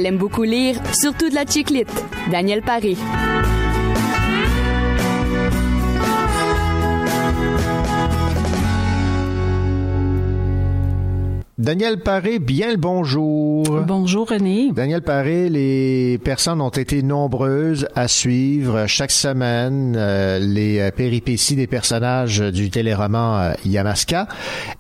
Elle aime beaucoup lire, surtout de la chiclite. Daniel Paré. Daniel Paré, bien le bonjour. Bonjour René. Daniel Paré, les personnes ont été nombreuses à suivre chaque semaine euh, les euh, péripéties des personnages du téléroman euh, Yamaska.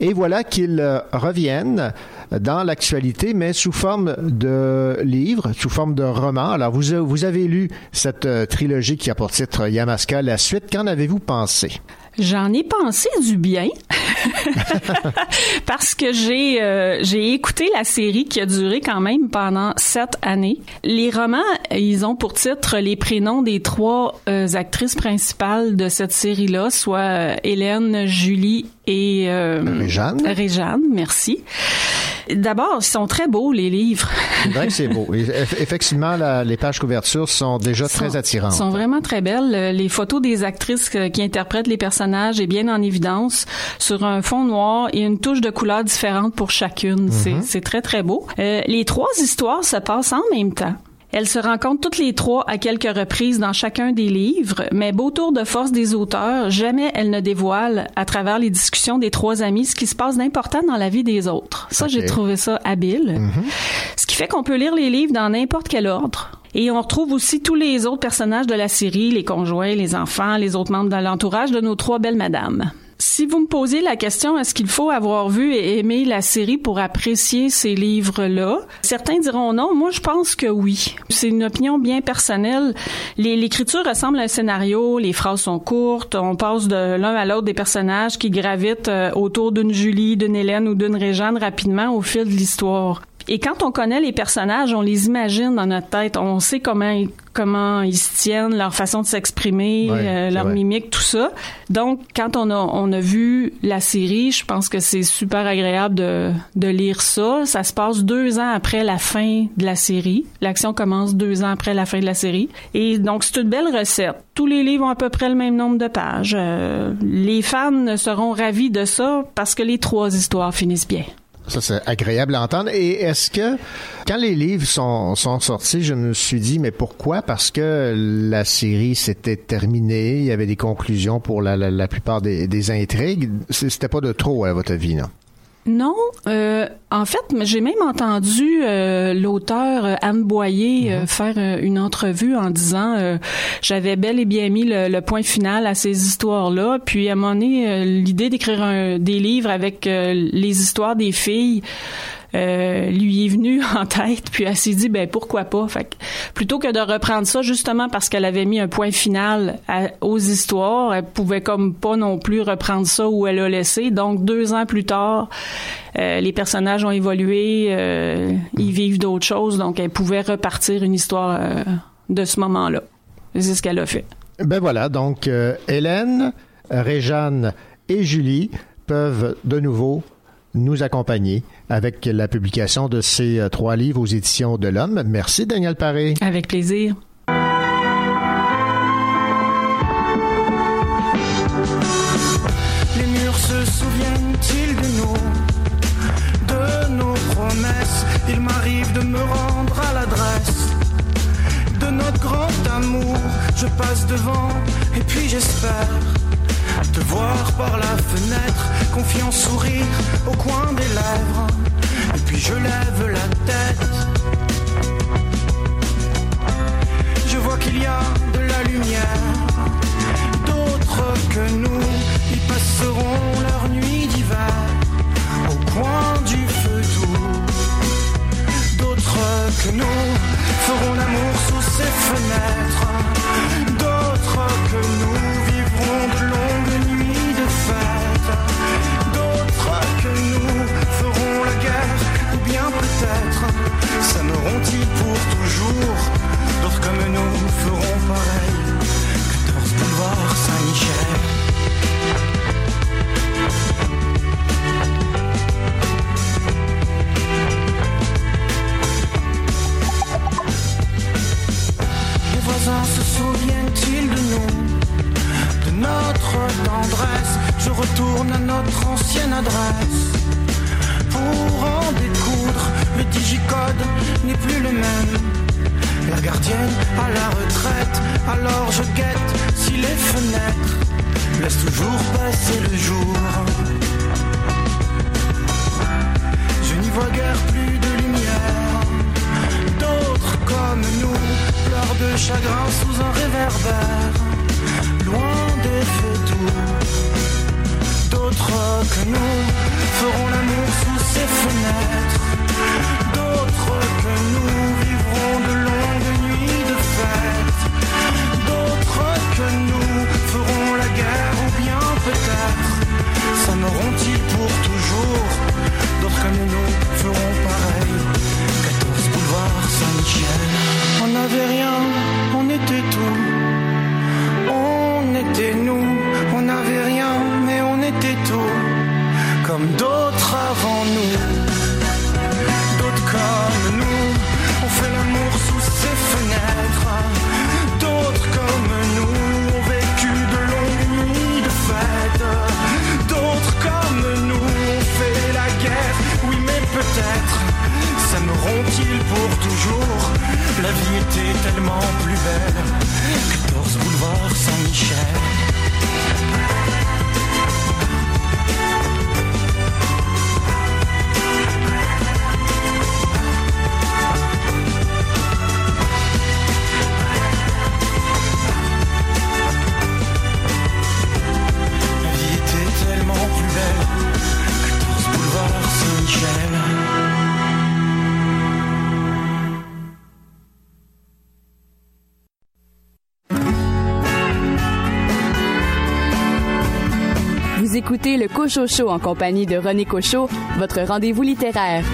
Et voilà qu'ils euh, reviennent dans l'actualité, mais sous forme de livre, sous forme de roman. Alors, vous, vous avez lu cette trilogie qui a pour titre Yamaska, la suite. Qu'en avez-vous pensé? J'en ai pensé du bien [LAUGHS] parce que j'ai euh, j'ai écouté la série qui a duré quand même pendant sept années. Les romans, ils ont pour titre les prénoms des trois euh, actrices principales de cette série-là, soit euh, Hélène, Julie et euh, Réjeanne. Réjeanne, merci. D'abord, ils sont très beaux les livres. C'est vrai que c'est beau. [LAUGHS] Effectivement, la- les pages couvertures sont déjà très attirantes. sont vraiment très belles. Les photos des actrices qui interprètent les personnages est bien en évidence sur un fond noir et une touche de couleur différente pour chacune. C'est- C'est très très beau. Euh, les trois histoires se passent en même temps. Elles se rencontrent toutes les trois à quelques reprises dans chacun des livres, mais beau tour de force des auteurs, jamais elles ne dévoilent, à travers les discussions des trois amis, ce qui se passe d'important dans la vie des autres. Ça, j'ai trouvé ça habile. Ce qui fait qu'on peut lire les livres dans n'importe quel ordre. Et on retrouve aussi tous les autres personnages de la série, les conjoints, les enfants, les autres membres de l'entourage de nos trois belles madames. Si vous me posez la question, est-ce qu'il faut avoir vu et aimé la série pour apprécier ces livres-là? Certains diront non. Moi, je pense que oui. C'est une opinion bien personnelle. L'écriture ressemble à un scénario. Les phrases sont courtes. On passe de l'un à l'autre des personnages qui gravitent euh, autour d'une Julie, d'une Hélène ou d'une Réjeanne rapidement au fil de l'histoire. Et quand on connaît les personnages, on les imagine dans notre tête. On sait comment ils, comment ils se tiennent, leur façon de s'exprimer, Ouais, euh, leur vrai. mimique, tout ça. Donc, quand on a, on a vu la série, je pense que c'est super agréable de, de lire ça. Ça se passe deux ans après la fin de la série. L'action commence deux ans après la fin de la série. Et donc, c'est une belle recette. Tous les livres ont à peu près le même nombre de pages. Euh, les fans seront ravis de ça parce que les trois histoires finissent bien. Ça, c'est agréable à entendre. Et est-ce que, quand les livres sont, sont sortis, je me suis dit, mais pourquoi? Parce que la série s'était terminée, il y avait des conclusions pour la, la, plupart des, des intrigues. C'était pas de trop, à votre avis, non? Non, euh, en fait, j'ai même entendu euh, l'auteur euh, Anne Boyer euh, faire euh, une entrevue en disant euh, j'avais bel et bien mis le, le point final à ces histoires-là, puis à un moment donné, l'idée d'écrire un- des livres avec euh, les histoires des filles euh, lui est venue [LAUGHS] en tête, puis elle s'est dit ben pourquoi pas? Fait que, plutôt que de reprendre ça justement parce qu'elle avait mis un point final à- aux histoires, elle pouvait comme pas non plus reprendre ça où elle a laissé. Donc deux ans plus tard, euh, les personnages ont évolué, euh, ils vivent d'autres choses, donc elle pouvait repartir une histoire de ce moment-là. C'est ce qu'elle a fait. Ben voilà, donc Hélène, Réjeanne et Julie peuvent de nouveau nous accompagner avec la publication de ces euh, trois livres aux éditions de l'Homme. Merci Daniel Paré. Avec plaisir. Les murs se souviennent-ils de nous, de nos promesses? Il m'arrive de me rendre à l'adresse de notre grand amour. Je passe devant et puis j'espère voir par la fenêtre, confiant sourire au coin des lèvres. Et puis je lève la tête. Je vois qu'il y a de la lumière d'autres que nous, ils passeront leur nuit d'hiver au coin du feu doux. D'autres que nous feront l'amour sous ces fenêtres. D'autres que nous vivront de longues s'aimeront-ils pour toujours. D'autres comme nous feront pareil. 14 boulevard Saint-Michel. Les voisins se souviennent-ils de nous, de notre tendresse Je retourne à notre ancienne adresse pour en découdre. Le digicode n'est plus le même. La gardienne à la retraite, alors je guette si les fenêtres laissent toujours passer le jour. Je n'y vois guère plus de lumière. D'autres comme nous pleurent de chagrin sous un réverbère, loin des feux. D'autres que nous feront l'amour sous ces fenêtres. D'autres que nous vivront de longues nuits de fête. D'autres que nous feront la guerre ou bien peut-être s'aimeront-ils pour toujours? D'autres comme nous feront pareil. 14 boulevard Saint-Michel. On n'avait rien, s'aimeront-ils pour toujours La vie était tellement plus belle. 14 boulevard Saint-Michel Écoutez le Cocho Show en compagnie de René Cocho, votre rendez-vous littéraire.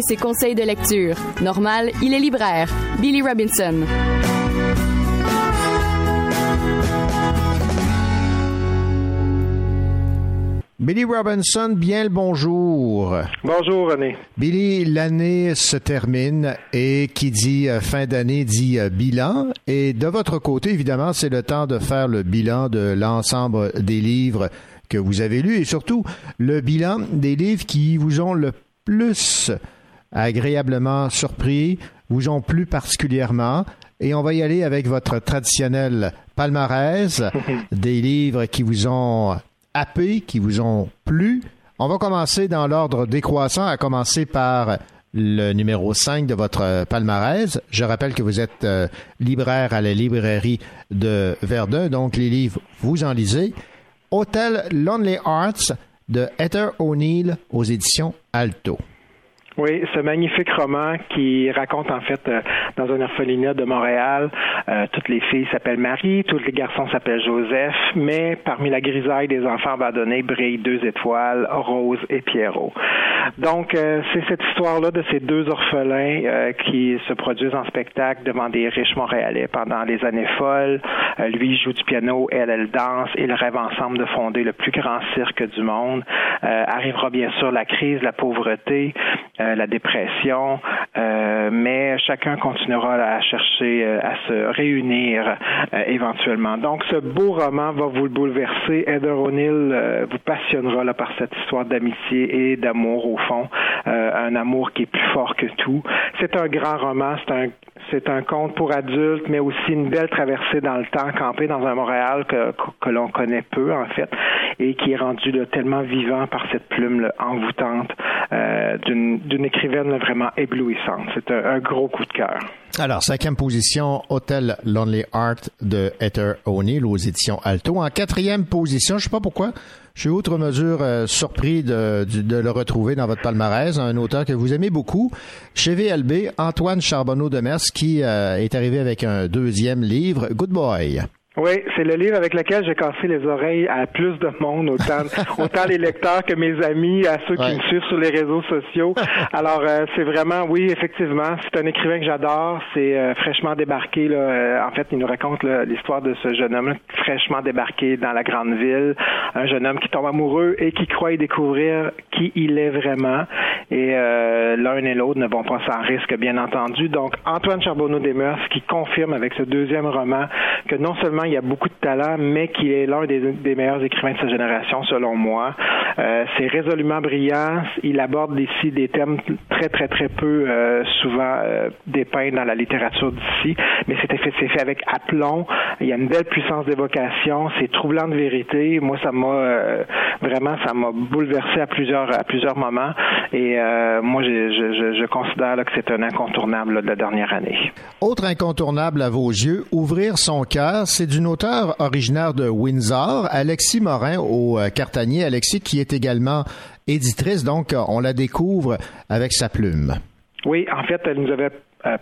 ses conseils de lecture. Normal, il est libraire. Billy Robinson. Billy Robinson, bien le bonjour. Bonjour, René. Billy, l'année se termine et qui dit euh, fin d'année dit euh, bilan. Et de votre côté, évidemment, c'est le temps de faire le bilan de l'ensemble des livres que vous avez lus et surtout le bilan des livres qui vous ont le plus agréablement surpris, vous ont plu particulièrement. Et on va y aller avec votre traditionnel palmarès, [LAUGHS] des livres qui vous ont happé, qui vous ont plu. On va commencer dans l'ordre décroissant, à commencer par le numéro 5 de votre palmarès. Je rappelle que vous êtes euh, libraire à la librairie de Verdun, donc les livres, vous en lisez. Hôtel Lonely Arts de Heather O'Neill aux éditions Alto. Oui, ce magnifique roman qui raconte en fait euh, dans un orphelinat de Montréal, euh, toutes les filles s'appellent Marie, tous les garçons s'appellent Joseph, mais parmi la grisaille des enfants abandonnés brillent deux étoiles, Rose et Pierrot. Donc euh, c'est cette histoire-là de ces deux orphelins qui se produisent en spectacle devant des riches Montréalais pendant les années folles. Lui joue du piano, elle elle danse, ils rêvent ensemble de fonder le plus grand cirque du monde. Arrivera bien sûr la crise, la pauvreté, la dépression, euh, mais chacun continuera à chercher euh, à se réunir euh, éventuellement. Donc, ce beau roman va vous le bouleverser. Heather O'Neill euh, vous passionnera par cette histoire d'amitié et d'amour au fond, Euh, un amour qui est plus fort que tout. C'est un grand roman, c'est un conte pour adultes, mais aussi une belle traversée dans le temps, campé dans un Montréal que, l'on connaît peu, en fait, et qui est rendu tellement vivant par cette plume envoûtante euh, d'une écrivaine vraiment éblouissante. C'est un, gros coup de cœur. Alors, cinquième position, Hotel Lonely Heart de Heather O'Neill aux éditions Alto. En quatrième position, je sais pas pourquoi, je suis outre mesure euh, surpris de, de- de le retrouver dans votre palmarès, un auteur que vous aimez beaucoup. Chez VLB, Antoine Charbonneau-Demers qui euh, est arrivé avec un deuxième livre, Good Boy. Oui, c'est le livre avec lequel j'ai cassé les oreilles à plus de monde, autant, [LAUGHS] autant les lecteurs que mes amis, à ceux qui Ouais. me suivent sur les réseaux sociaux. [LAUGHS] Alors, euh, c'est vraiment, oui, effectivement, c'est un écrivain que j'adore. C'est euh, fraîchement débarqué. Là, Euh, en fait, il nous raconte l'histoire de ce jeune homme fraîchement débarqué dans la grande ville, un jeune homme qui tombe amoureux et qui croit y découvrir qui il est vraiment. Et euh, l'un et l'autre ne vont pas sans risque, bien entendu. Donc, Antoine Charbonneau-Desmers qui confirme avec ce deuxième roman que non seulement il y a beaucoup de talent, mais qu'il est l'un des, meilleurs écrivains de sa génération, selon moi. Euh, c'est résolument brillant. Il aborde ici des thèmes très, très, très peu euh, souvent euh, dépeints dans la littérature d'ici, mais c'est fait, fait avec aplomb. Il y a une belle puissance d'évocation. C'est troublant de vérité. Moi, ça m'a vraiment, ça m'a bouleversé à plusieurs, à plusieurs moments. Et moi, je, considère que c'est un incontournable de la dernière année. Autre incontournable à vos yeux, Ouvrir son cœur, c'est d'une auteure originaire de Windsor, Alexis Morin au euh, Cartanier. Alexis qui est également éditrice, donc euh, on la découvre avec sa plume. Oui, en fait, elle nous avait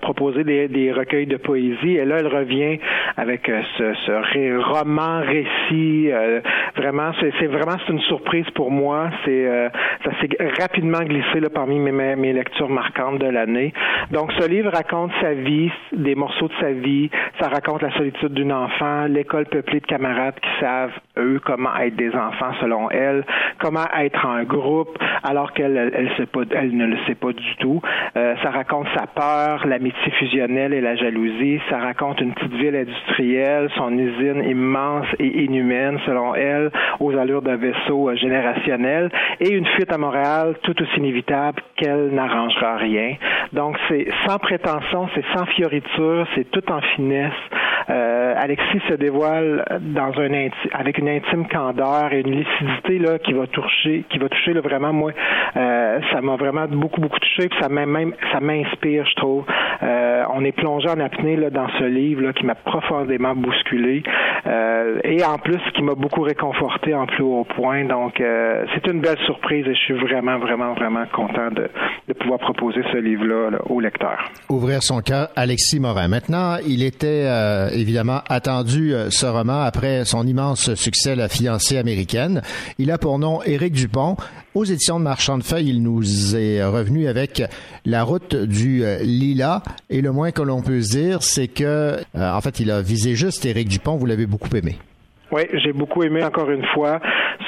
proposé des, des recueils de poésie et là, elle revient avec euh, ce, ce roman récit. euh, vraiment, c'est vraiment c'est une surprise pour moi. C'est euh, ça s'est rapidement glissé là, parmi mes, mes, lectures marquantes de l'année. Donc, ce livre raconte sa vie, des morceaux de sa vie. Ça raconte la solitude d'une enfant, l'école peuplée de camarades qui savent eux comment être des enfants selon elle, comment être en groupe alors qu'elle elle, elle ne le sait pas du tout. Euh, ça raconte sa peur, l'amitié fusionnelle et la jalousie. Ça raconte une petite ville industrielle, son usine immense et inhumaine selon elle, aux allures d'un vaisseau euh, générationnel, et une fuite à Montréal tout aussi inévitable qu'elle n'arrangera rien. Donc c'est sans prétention, c'est sans fioriture, c'est tout en finesse. Euh, Alexis se dévoile dans un avec une intime candeur et une lucidité là qui va toucher, qui va toucher là, vraiment moi. euh, ça m'a vraiment beaucoup beaucoup touché, puis ça m'a même ça m'inspire, je trouve. Euh, on est plongé en apnée là, dans ce livre là, qui m'a profondément bousculé euh, et en plus qui m'a beaucoup réconforté en plus haut point. Donc euh, c'est une belle surprise et je suis vraiment vraiment vraiment content de, pouvoir proposer ce livre là, au lecteur. Ouvrir son cœur, Alexis Morin. Maintenant, il était évidemment attendu ce roman après son immense succès La fiancée américaine. Il a pour nom Éric Dupont. Aux éditions de Marchand de Feuilles, il nous est revenu avec La route du euh, lilas. Et le moins que l'on peut dire, c'est que, euh, en fait, il a visé juste Éric Dupont. Vous l'avez beaucoup aimé. Oui, j'ai beaucoup aimé encore une fois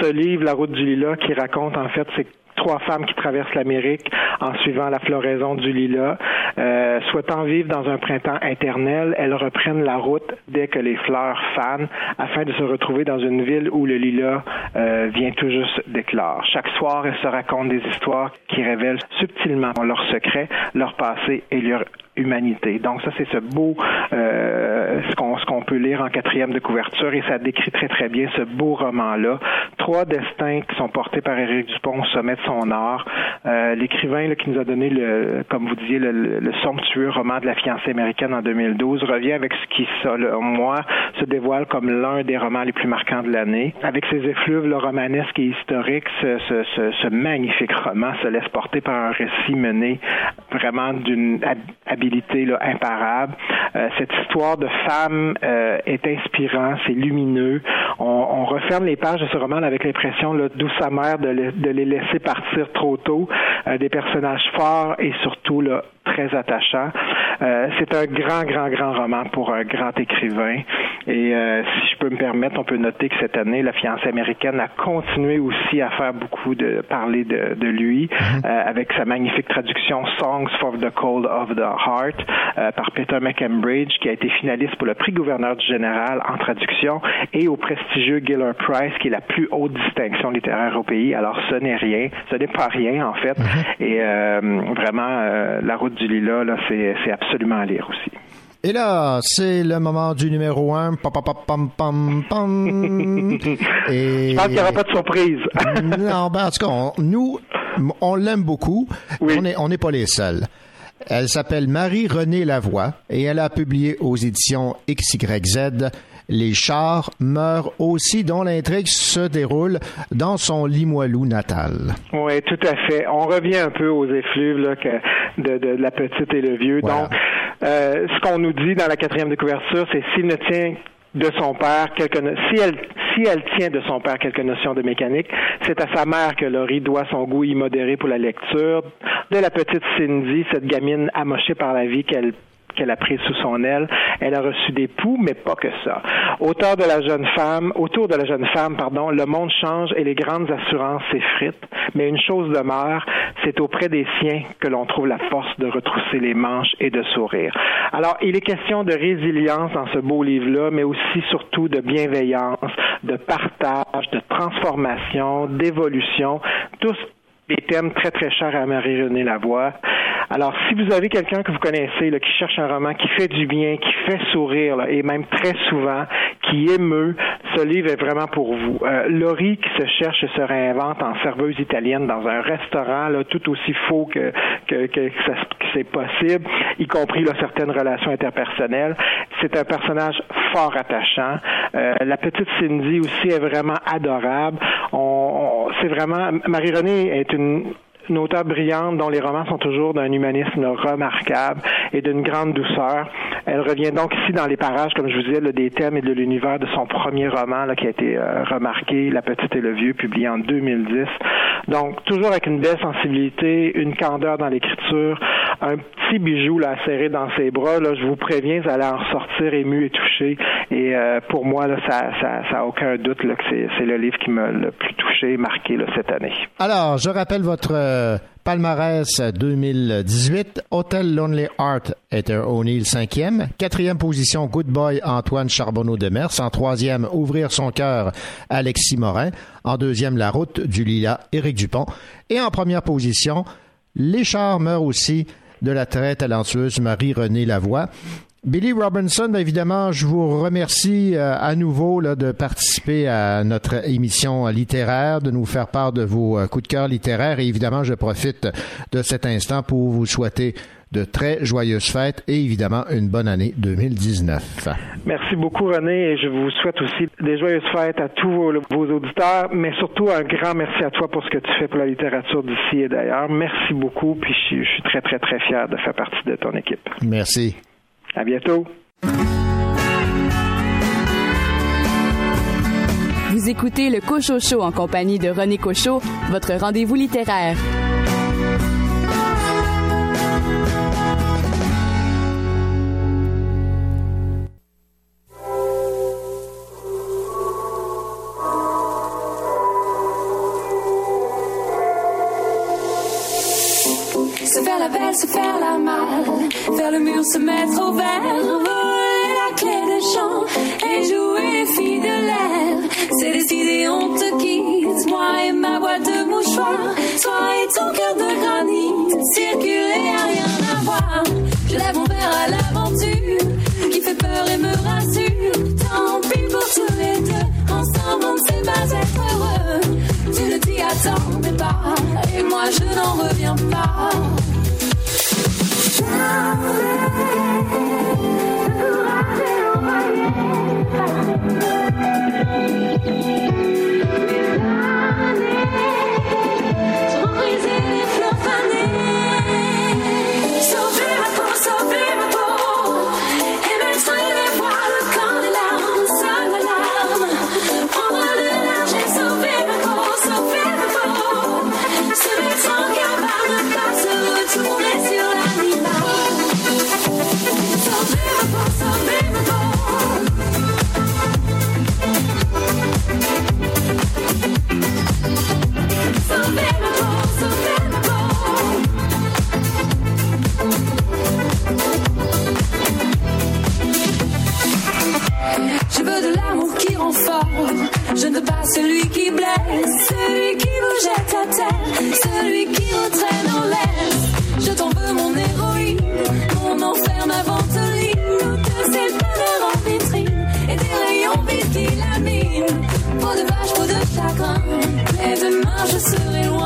ce livre, La route du lilas, qui raconte en fait ces trois femmes qui traversent l'Amérique en suivant la floraison du lilas. Euh, souhaitant vivre dans un printemps éternel, elles reprennent la route dès que les fleurs fanent afin de se retrouver dans une ville où le lilas euh, vient tout juste d'éclore. Chaque soir, elles se racontent des histoires qui révèlent subtilement leurs secrets, leur passé et leur humanité. Donc ça, c'est ce beau euh, ce qu'on peut lire en quatrième de couverture et ça décrit très très bien ce beau roman-là. Trois destins qui sont portés par Éric Dupont au sommet de son art. Euh, L'écrivain qui nous a donné le, comme vous disiez, le, le- le somptueux roman de la fiancée américaine en 2012 revient avec ce qui, selon moi, se dévoile comme l'un des romans les plus marquants de l'année. Avec ses effluves là, romanesques et historiques, ce, ce, ce, ce magnifique roman se laisse porter par un récit mené vraiment d'une hab- habilité là, imparable. Euh, cette histoire de femme euh, est inspirant, c'est lumineux. On, on referme les pages de ce roman avec l'impression là, douce amère de, le- de les laisser partir trop tôt. Euh, des personnages forts et surtout là, très attachants. Euh, c'est un grand, grand, grand roman pour un grand écrivain. Et euh, si je peux me permettre, on peut noter que cette année, la fiancée américaine a continué aussi à faire beaucoup de parler de, de lui euh, avec sa magnifique traduction Songs for the Cold of the Heart euh, par Peter McEmbridge, qui a été finaliste pour le prix gouverneur du général en traduction et au prestigieux Giller Prize, qui est la plus haute distinction littéraire au pays. Alors, ce n'est rien, ce n'est pas rien en fait. Et euh, vraiment, euh, La Route du Lilas, là, c'est c'est absolument à lire aussi. Et là, c'est le moment du numéro un. Pam, pam, pam, pam. [LAUGHS] Et... Je pense qu'il n'y aura pas de surprise. [LAUGHS] non, ben, en tout cas, on- nous, on l'aime beaucoup. On n'est on n'est pas les seuls. Elle s'appelle Marie-Renée Lavoie et elle a publié aux éditions XYZ Les chars meurent aussi, dont l'intrigue se déroule dans son Limoilou natal. Oui, tout à fait. On revient un peu aux effluves là, que de, de la petite et le vieux. Voilà. Donc, euh, ce qu'on nous dit dans la quatrième de couverture, c'est s'il ne tient de son père quelques no- si elle si elle tient de son père quelques notions de mécanique, c'est à sa mère que Laurie doit son goût immodéré pour la lecture. De la petite Cindy, cette gamine amochée par la vie qu'elle qu'elle a prise sous son aile. Elle a reçu des poux, mais pas que ça. Auteur de la jeune femme, autour de la jeune femme, pardon, le monde change et les grandes assurances s'effritent. Mais une chose demeure, c'est auprès des siens que l'on trouve la force de retrousser les manches et de sourire. Alors, il est question de résilience dans ce beau livre-là, mais aussi surtout de bienveillance, de partage, de transformation, d'évolution, tous des thèmes très très chers à Marie-Renée Lavoie. Alors, si vous avez quelqu'un que vous connaissez là, qui cherche un roman qui fait du bien, qui fait sourire, là, et même très souvent, qui émeut, ce livre est vraiment pour vous. Euh, Laurie qui se cherche et se réinvente en serveuse italienne dans un restaurant, là, tout aussi faux que, que, que, que c'est possible, y compris là, certaines relations interpersonnelles. C'est un personnage fort attachant. Euh, la petite Cindy aussi est vraiment adorable. On, on- c'est vraiment Marie-Renée est une 嗯 une auteure brillante dont les romans sont toujours d'un humanisme remarquable et d'une grande douceur. Elle revient donc ici dans les parages, comme je vous disais, des thèmes et de l'univers de son premier roman qui a été euh, remarqué, La petite et le vieux, publié en 2010. Donc, toujours avec une belle sensibilité, une candeur dans l'écriture, un petit bijou là, serré dans ses bras. Je vous préviens, vous allez en ressortir ému et touché. Et euh, pour moi, ça, ça, ça a aucun doute que c'est, le livre qui m'a le plus touché et marqué cette année. Alors, je rappelle votre euh, palmarès 2018. Hotel Lonely Heart, Heather O'Neill, cinquième. Quatrième position, Good Boy, Antoine Charbonneau de Mers. En troisième, Ouvrir son cœur, Alexis Morin. En deuxième, La route du Lila, Éric Dupont. Et en première position, Les chars meurent aussi, de la très talentueuse Marie-Renée Lavoie. Billy Robinson, ben, évidemment, je vous remercie euh, à nouveau là, de participer à notre émission littéraire, de nous faire part de vos euh, coups de cœur littéraires. Et évidemment, je profite de cet instant pour vous souhaiter de très joyeuses fêtes et évidemment une bonne année 2019. Merci beaucoup, René, et je vous souhaite aussi des joyeuses fêtes à tous vos, vos auditeurs, mais surtout un grand merci à toi pour ce que tu fais pour la littérature d'ici et d'ailleurs. Merci beaucoup, puis je, je suis très, très, très fier de faire partie de ton équipe. Merci. À bientôt. Vous écoutez le Cocho Show en compagnie de René Cocho, votre rendez-vous littéraire. Se faire la belle, se faire la mal, le mur, se mettre au vert, voler la clé de champ et jouer fille de l'air. C'est décidé, on te quitte, moi et ma boîte de mouchoirs, toi et ton cœur de granit, circuler à rien à voir. Je lève mon verre à l'aventure, qui fait peur et me rassure. Tant pis pour tous les deux, ensemble on ne sait pas être heureux. Tu ne t'y attendais pas, et moi je n'en reviens pas. Sans Je ne veux pas celui qui blesse, celui qui vous jette à terre, celui qui vous traîne en laisse. Je t'en veux mon héroïne, mon enfer, ma ventoline. De ces bonheurs en vitrine et des rayons vides qui laminent. Peau de vache, peau de chagrin, mais demain je serai loin.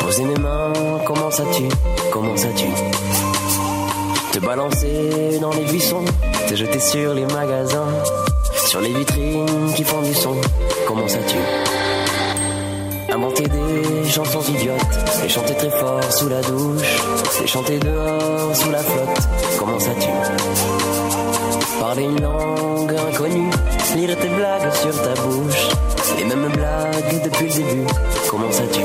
Poser mes mains, comment ça tue, comment ça tue. Te balancer dans les buissons, te jeter sur les magasins, sur les vitrines qui font du son, comment ça tue. Inventer des chansons idiotes, les chanter très fort sous la douche, les chanter dehors sous la flotte, comment ça tue. Parler une langue inconnue, lire tes blagues sur ta bouche, les mêmes blagues depuis le début, comment ça tue?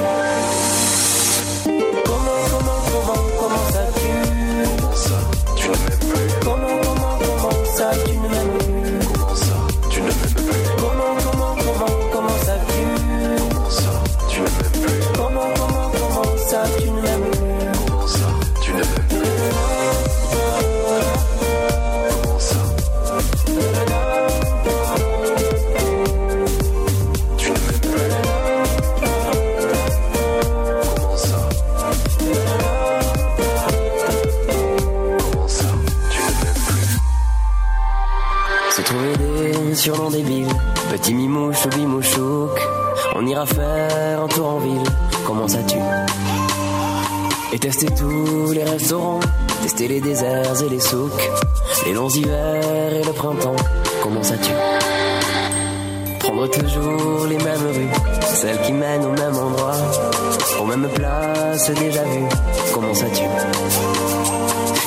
Des surnoms débiles Petit mimouche ou bimouchouk On ira faire un tour en ville. Comment ça tue Et tester tous les restaurants Tester les déserts et les souks Les longs hivers et le printemps. Comment ça tue Prendre toujours les mêmes rues, celles qui mènent au même endroit, aux mêmes places déjà vues, comment ça tue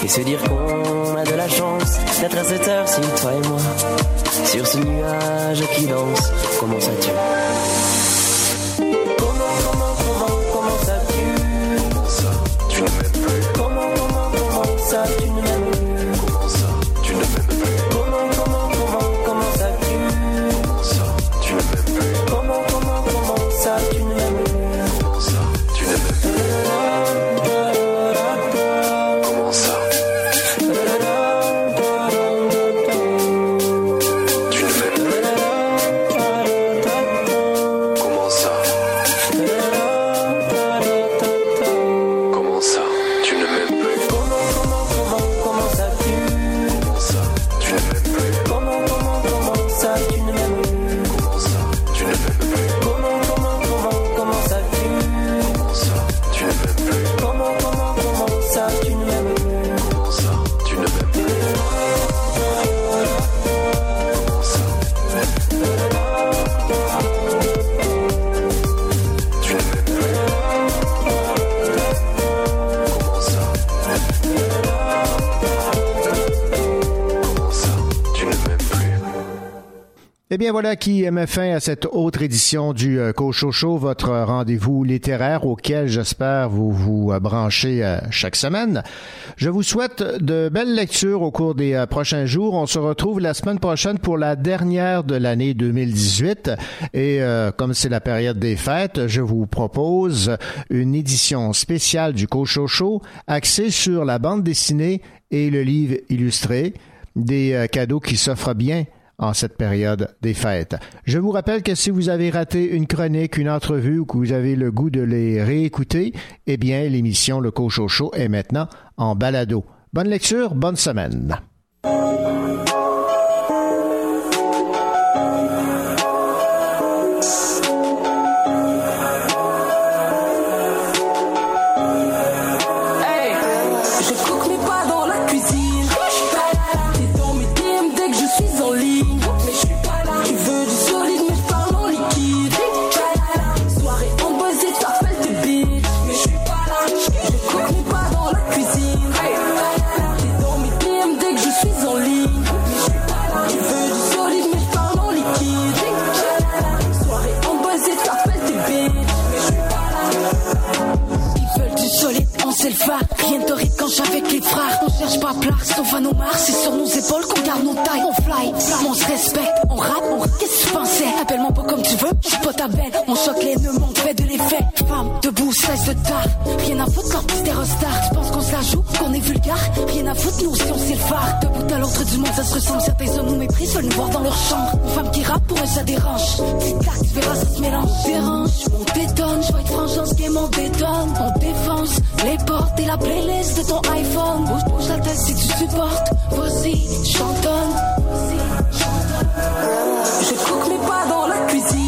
Et se dire qu'on a de la chance d'être à cette heure-ci, toi et moi, sur ce nuage qui danse, comment ça tue bien voilà qui met fin à cette autre édition du euh, Cochocho, votre rendez-vous littéraire auquel j'espère vous vous euh, branchez euh, chaque semaine. Je vous souhaite de belles lectures au cours des prochains jours. On se retrouve la semaine prochaine pour la dernière de l'année 2018 et comme c'est la période des fêtes, je vous propose une édition spéciale du Cochocho axée sur la bande dessinée et le livre illustré, des cadeaux qui s'offrent bien en cette période des fêtes. Je vous rappelle que si vous avez raté une chronique, une entrevue ou que vous avez le goût de les réécouter, eh bien, l'émission Le Cochocho est maintenant en balado. Bonne lecture, bonne semaine. Solide, on sait avec les frères. On cherche pas plat, sauf à nos marques. C'est sur nos épaules qu'on garde nos tailles. On fly, on se respecte, on rappe, on. Qu'est-ce que tu pensais? Appelle-moi pas comme tu veux, j'suis pas ta belle. On choque les nœuds, on fait de l'effet. Femme, debout, cesse de tard. Rien à foutre quand t'es restart. Tu penses qu'on se la joue, qu'on est vulgaire? Rien à foutre, nous si on sait le phare. De bout à l'autre du monde, ça se ressemble. Certains hommes nous méprisent, veulent nous voir dans leur chambre. Une femme qui rappe, pour eux ça dérange. Tic-tac, tu verras, ça se mélange. Dérange, on t'étonne, je vais être franche dans ce game, on détonne. On défonce les portes et la playlist de ton iPhone. Bouge, bouge la tête si tu supportes? Vas-y, chantonne. Je cook mais pas dans la cuisine.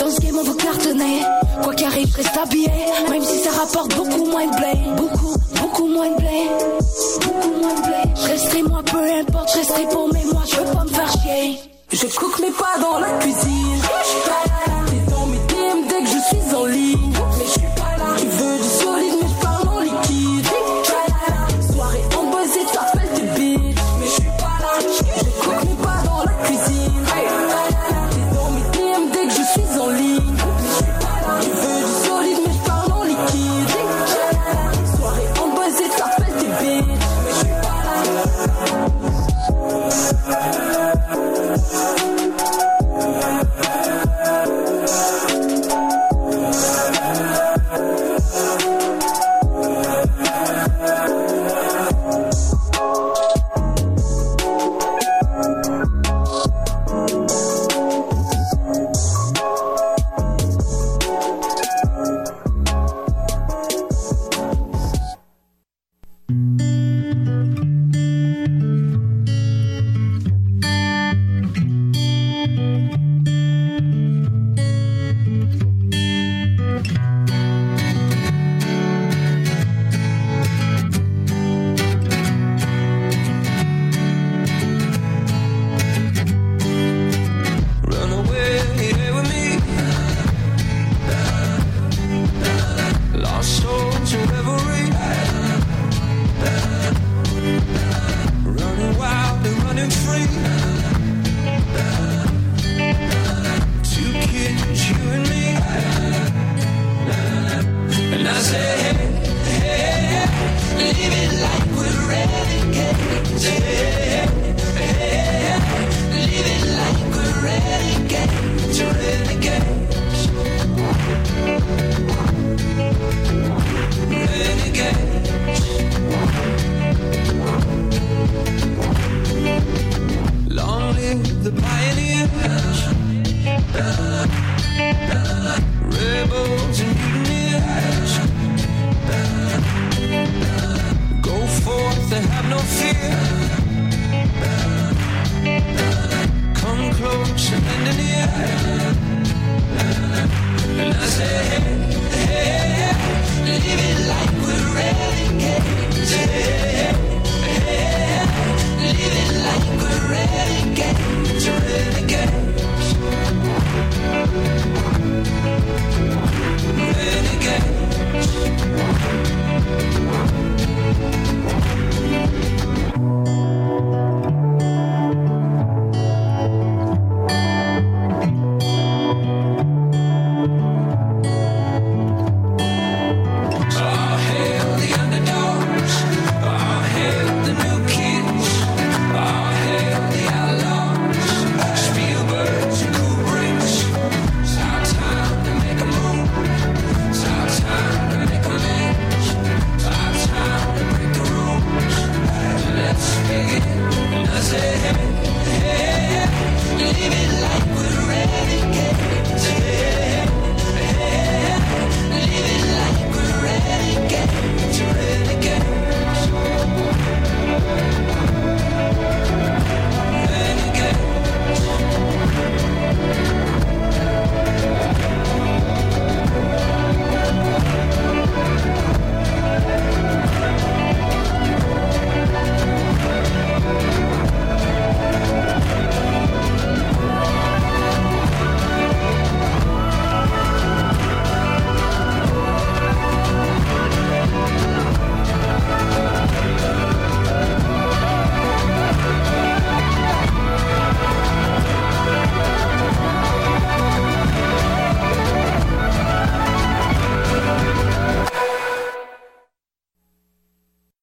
Dans ce game on veut cartonner. Quoi qu'il arrive, je reste habillé. Même si ça rapporte beaucoup moins de blé. Beaucoup, beaucoup moins de blé. Beaucoup moins de blé. Je resterai moi, peu importe, je resterai pour mes mois, je veux pas me faire chier. Je cook mais pas dans la cuisine.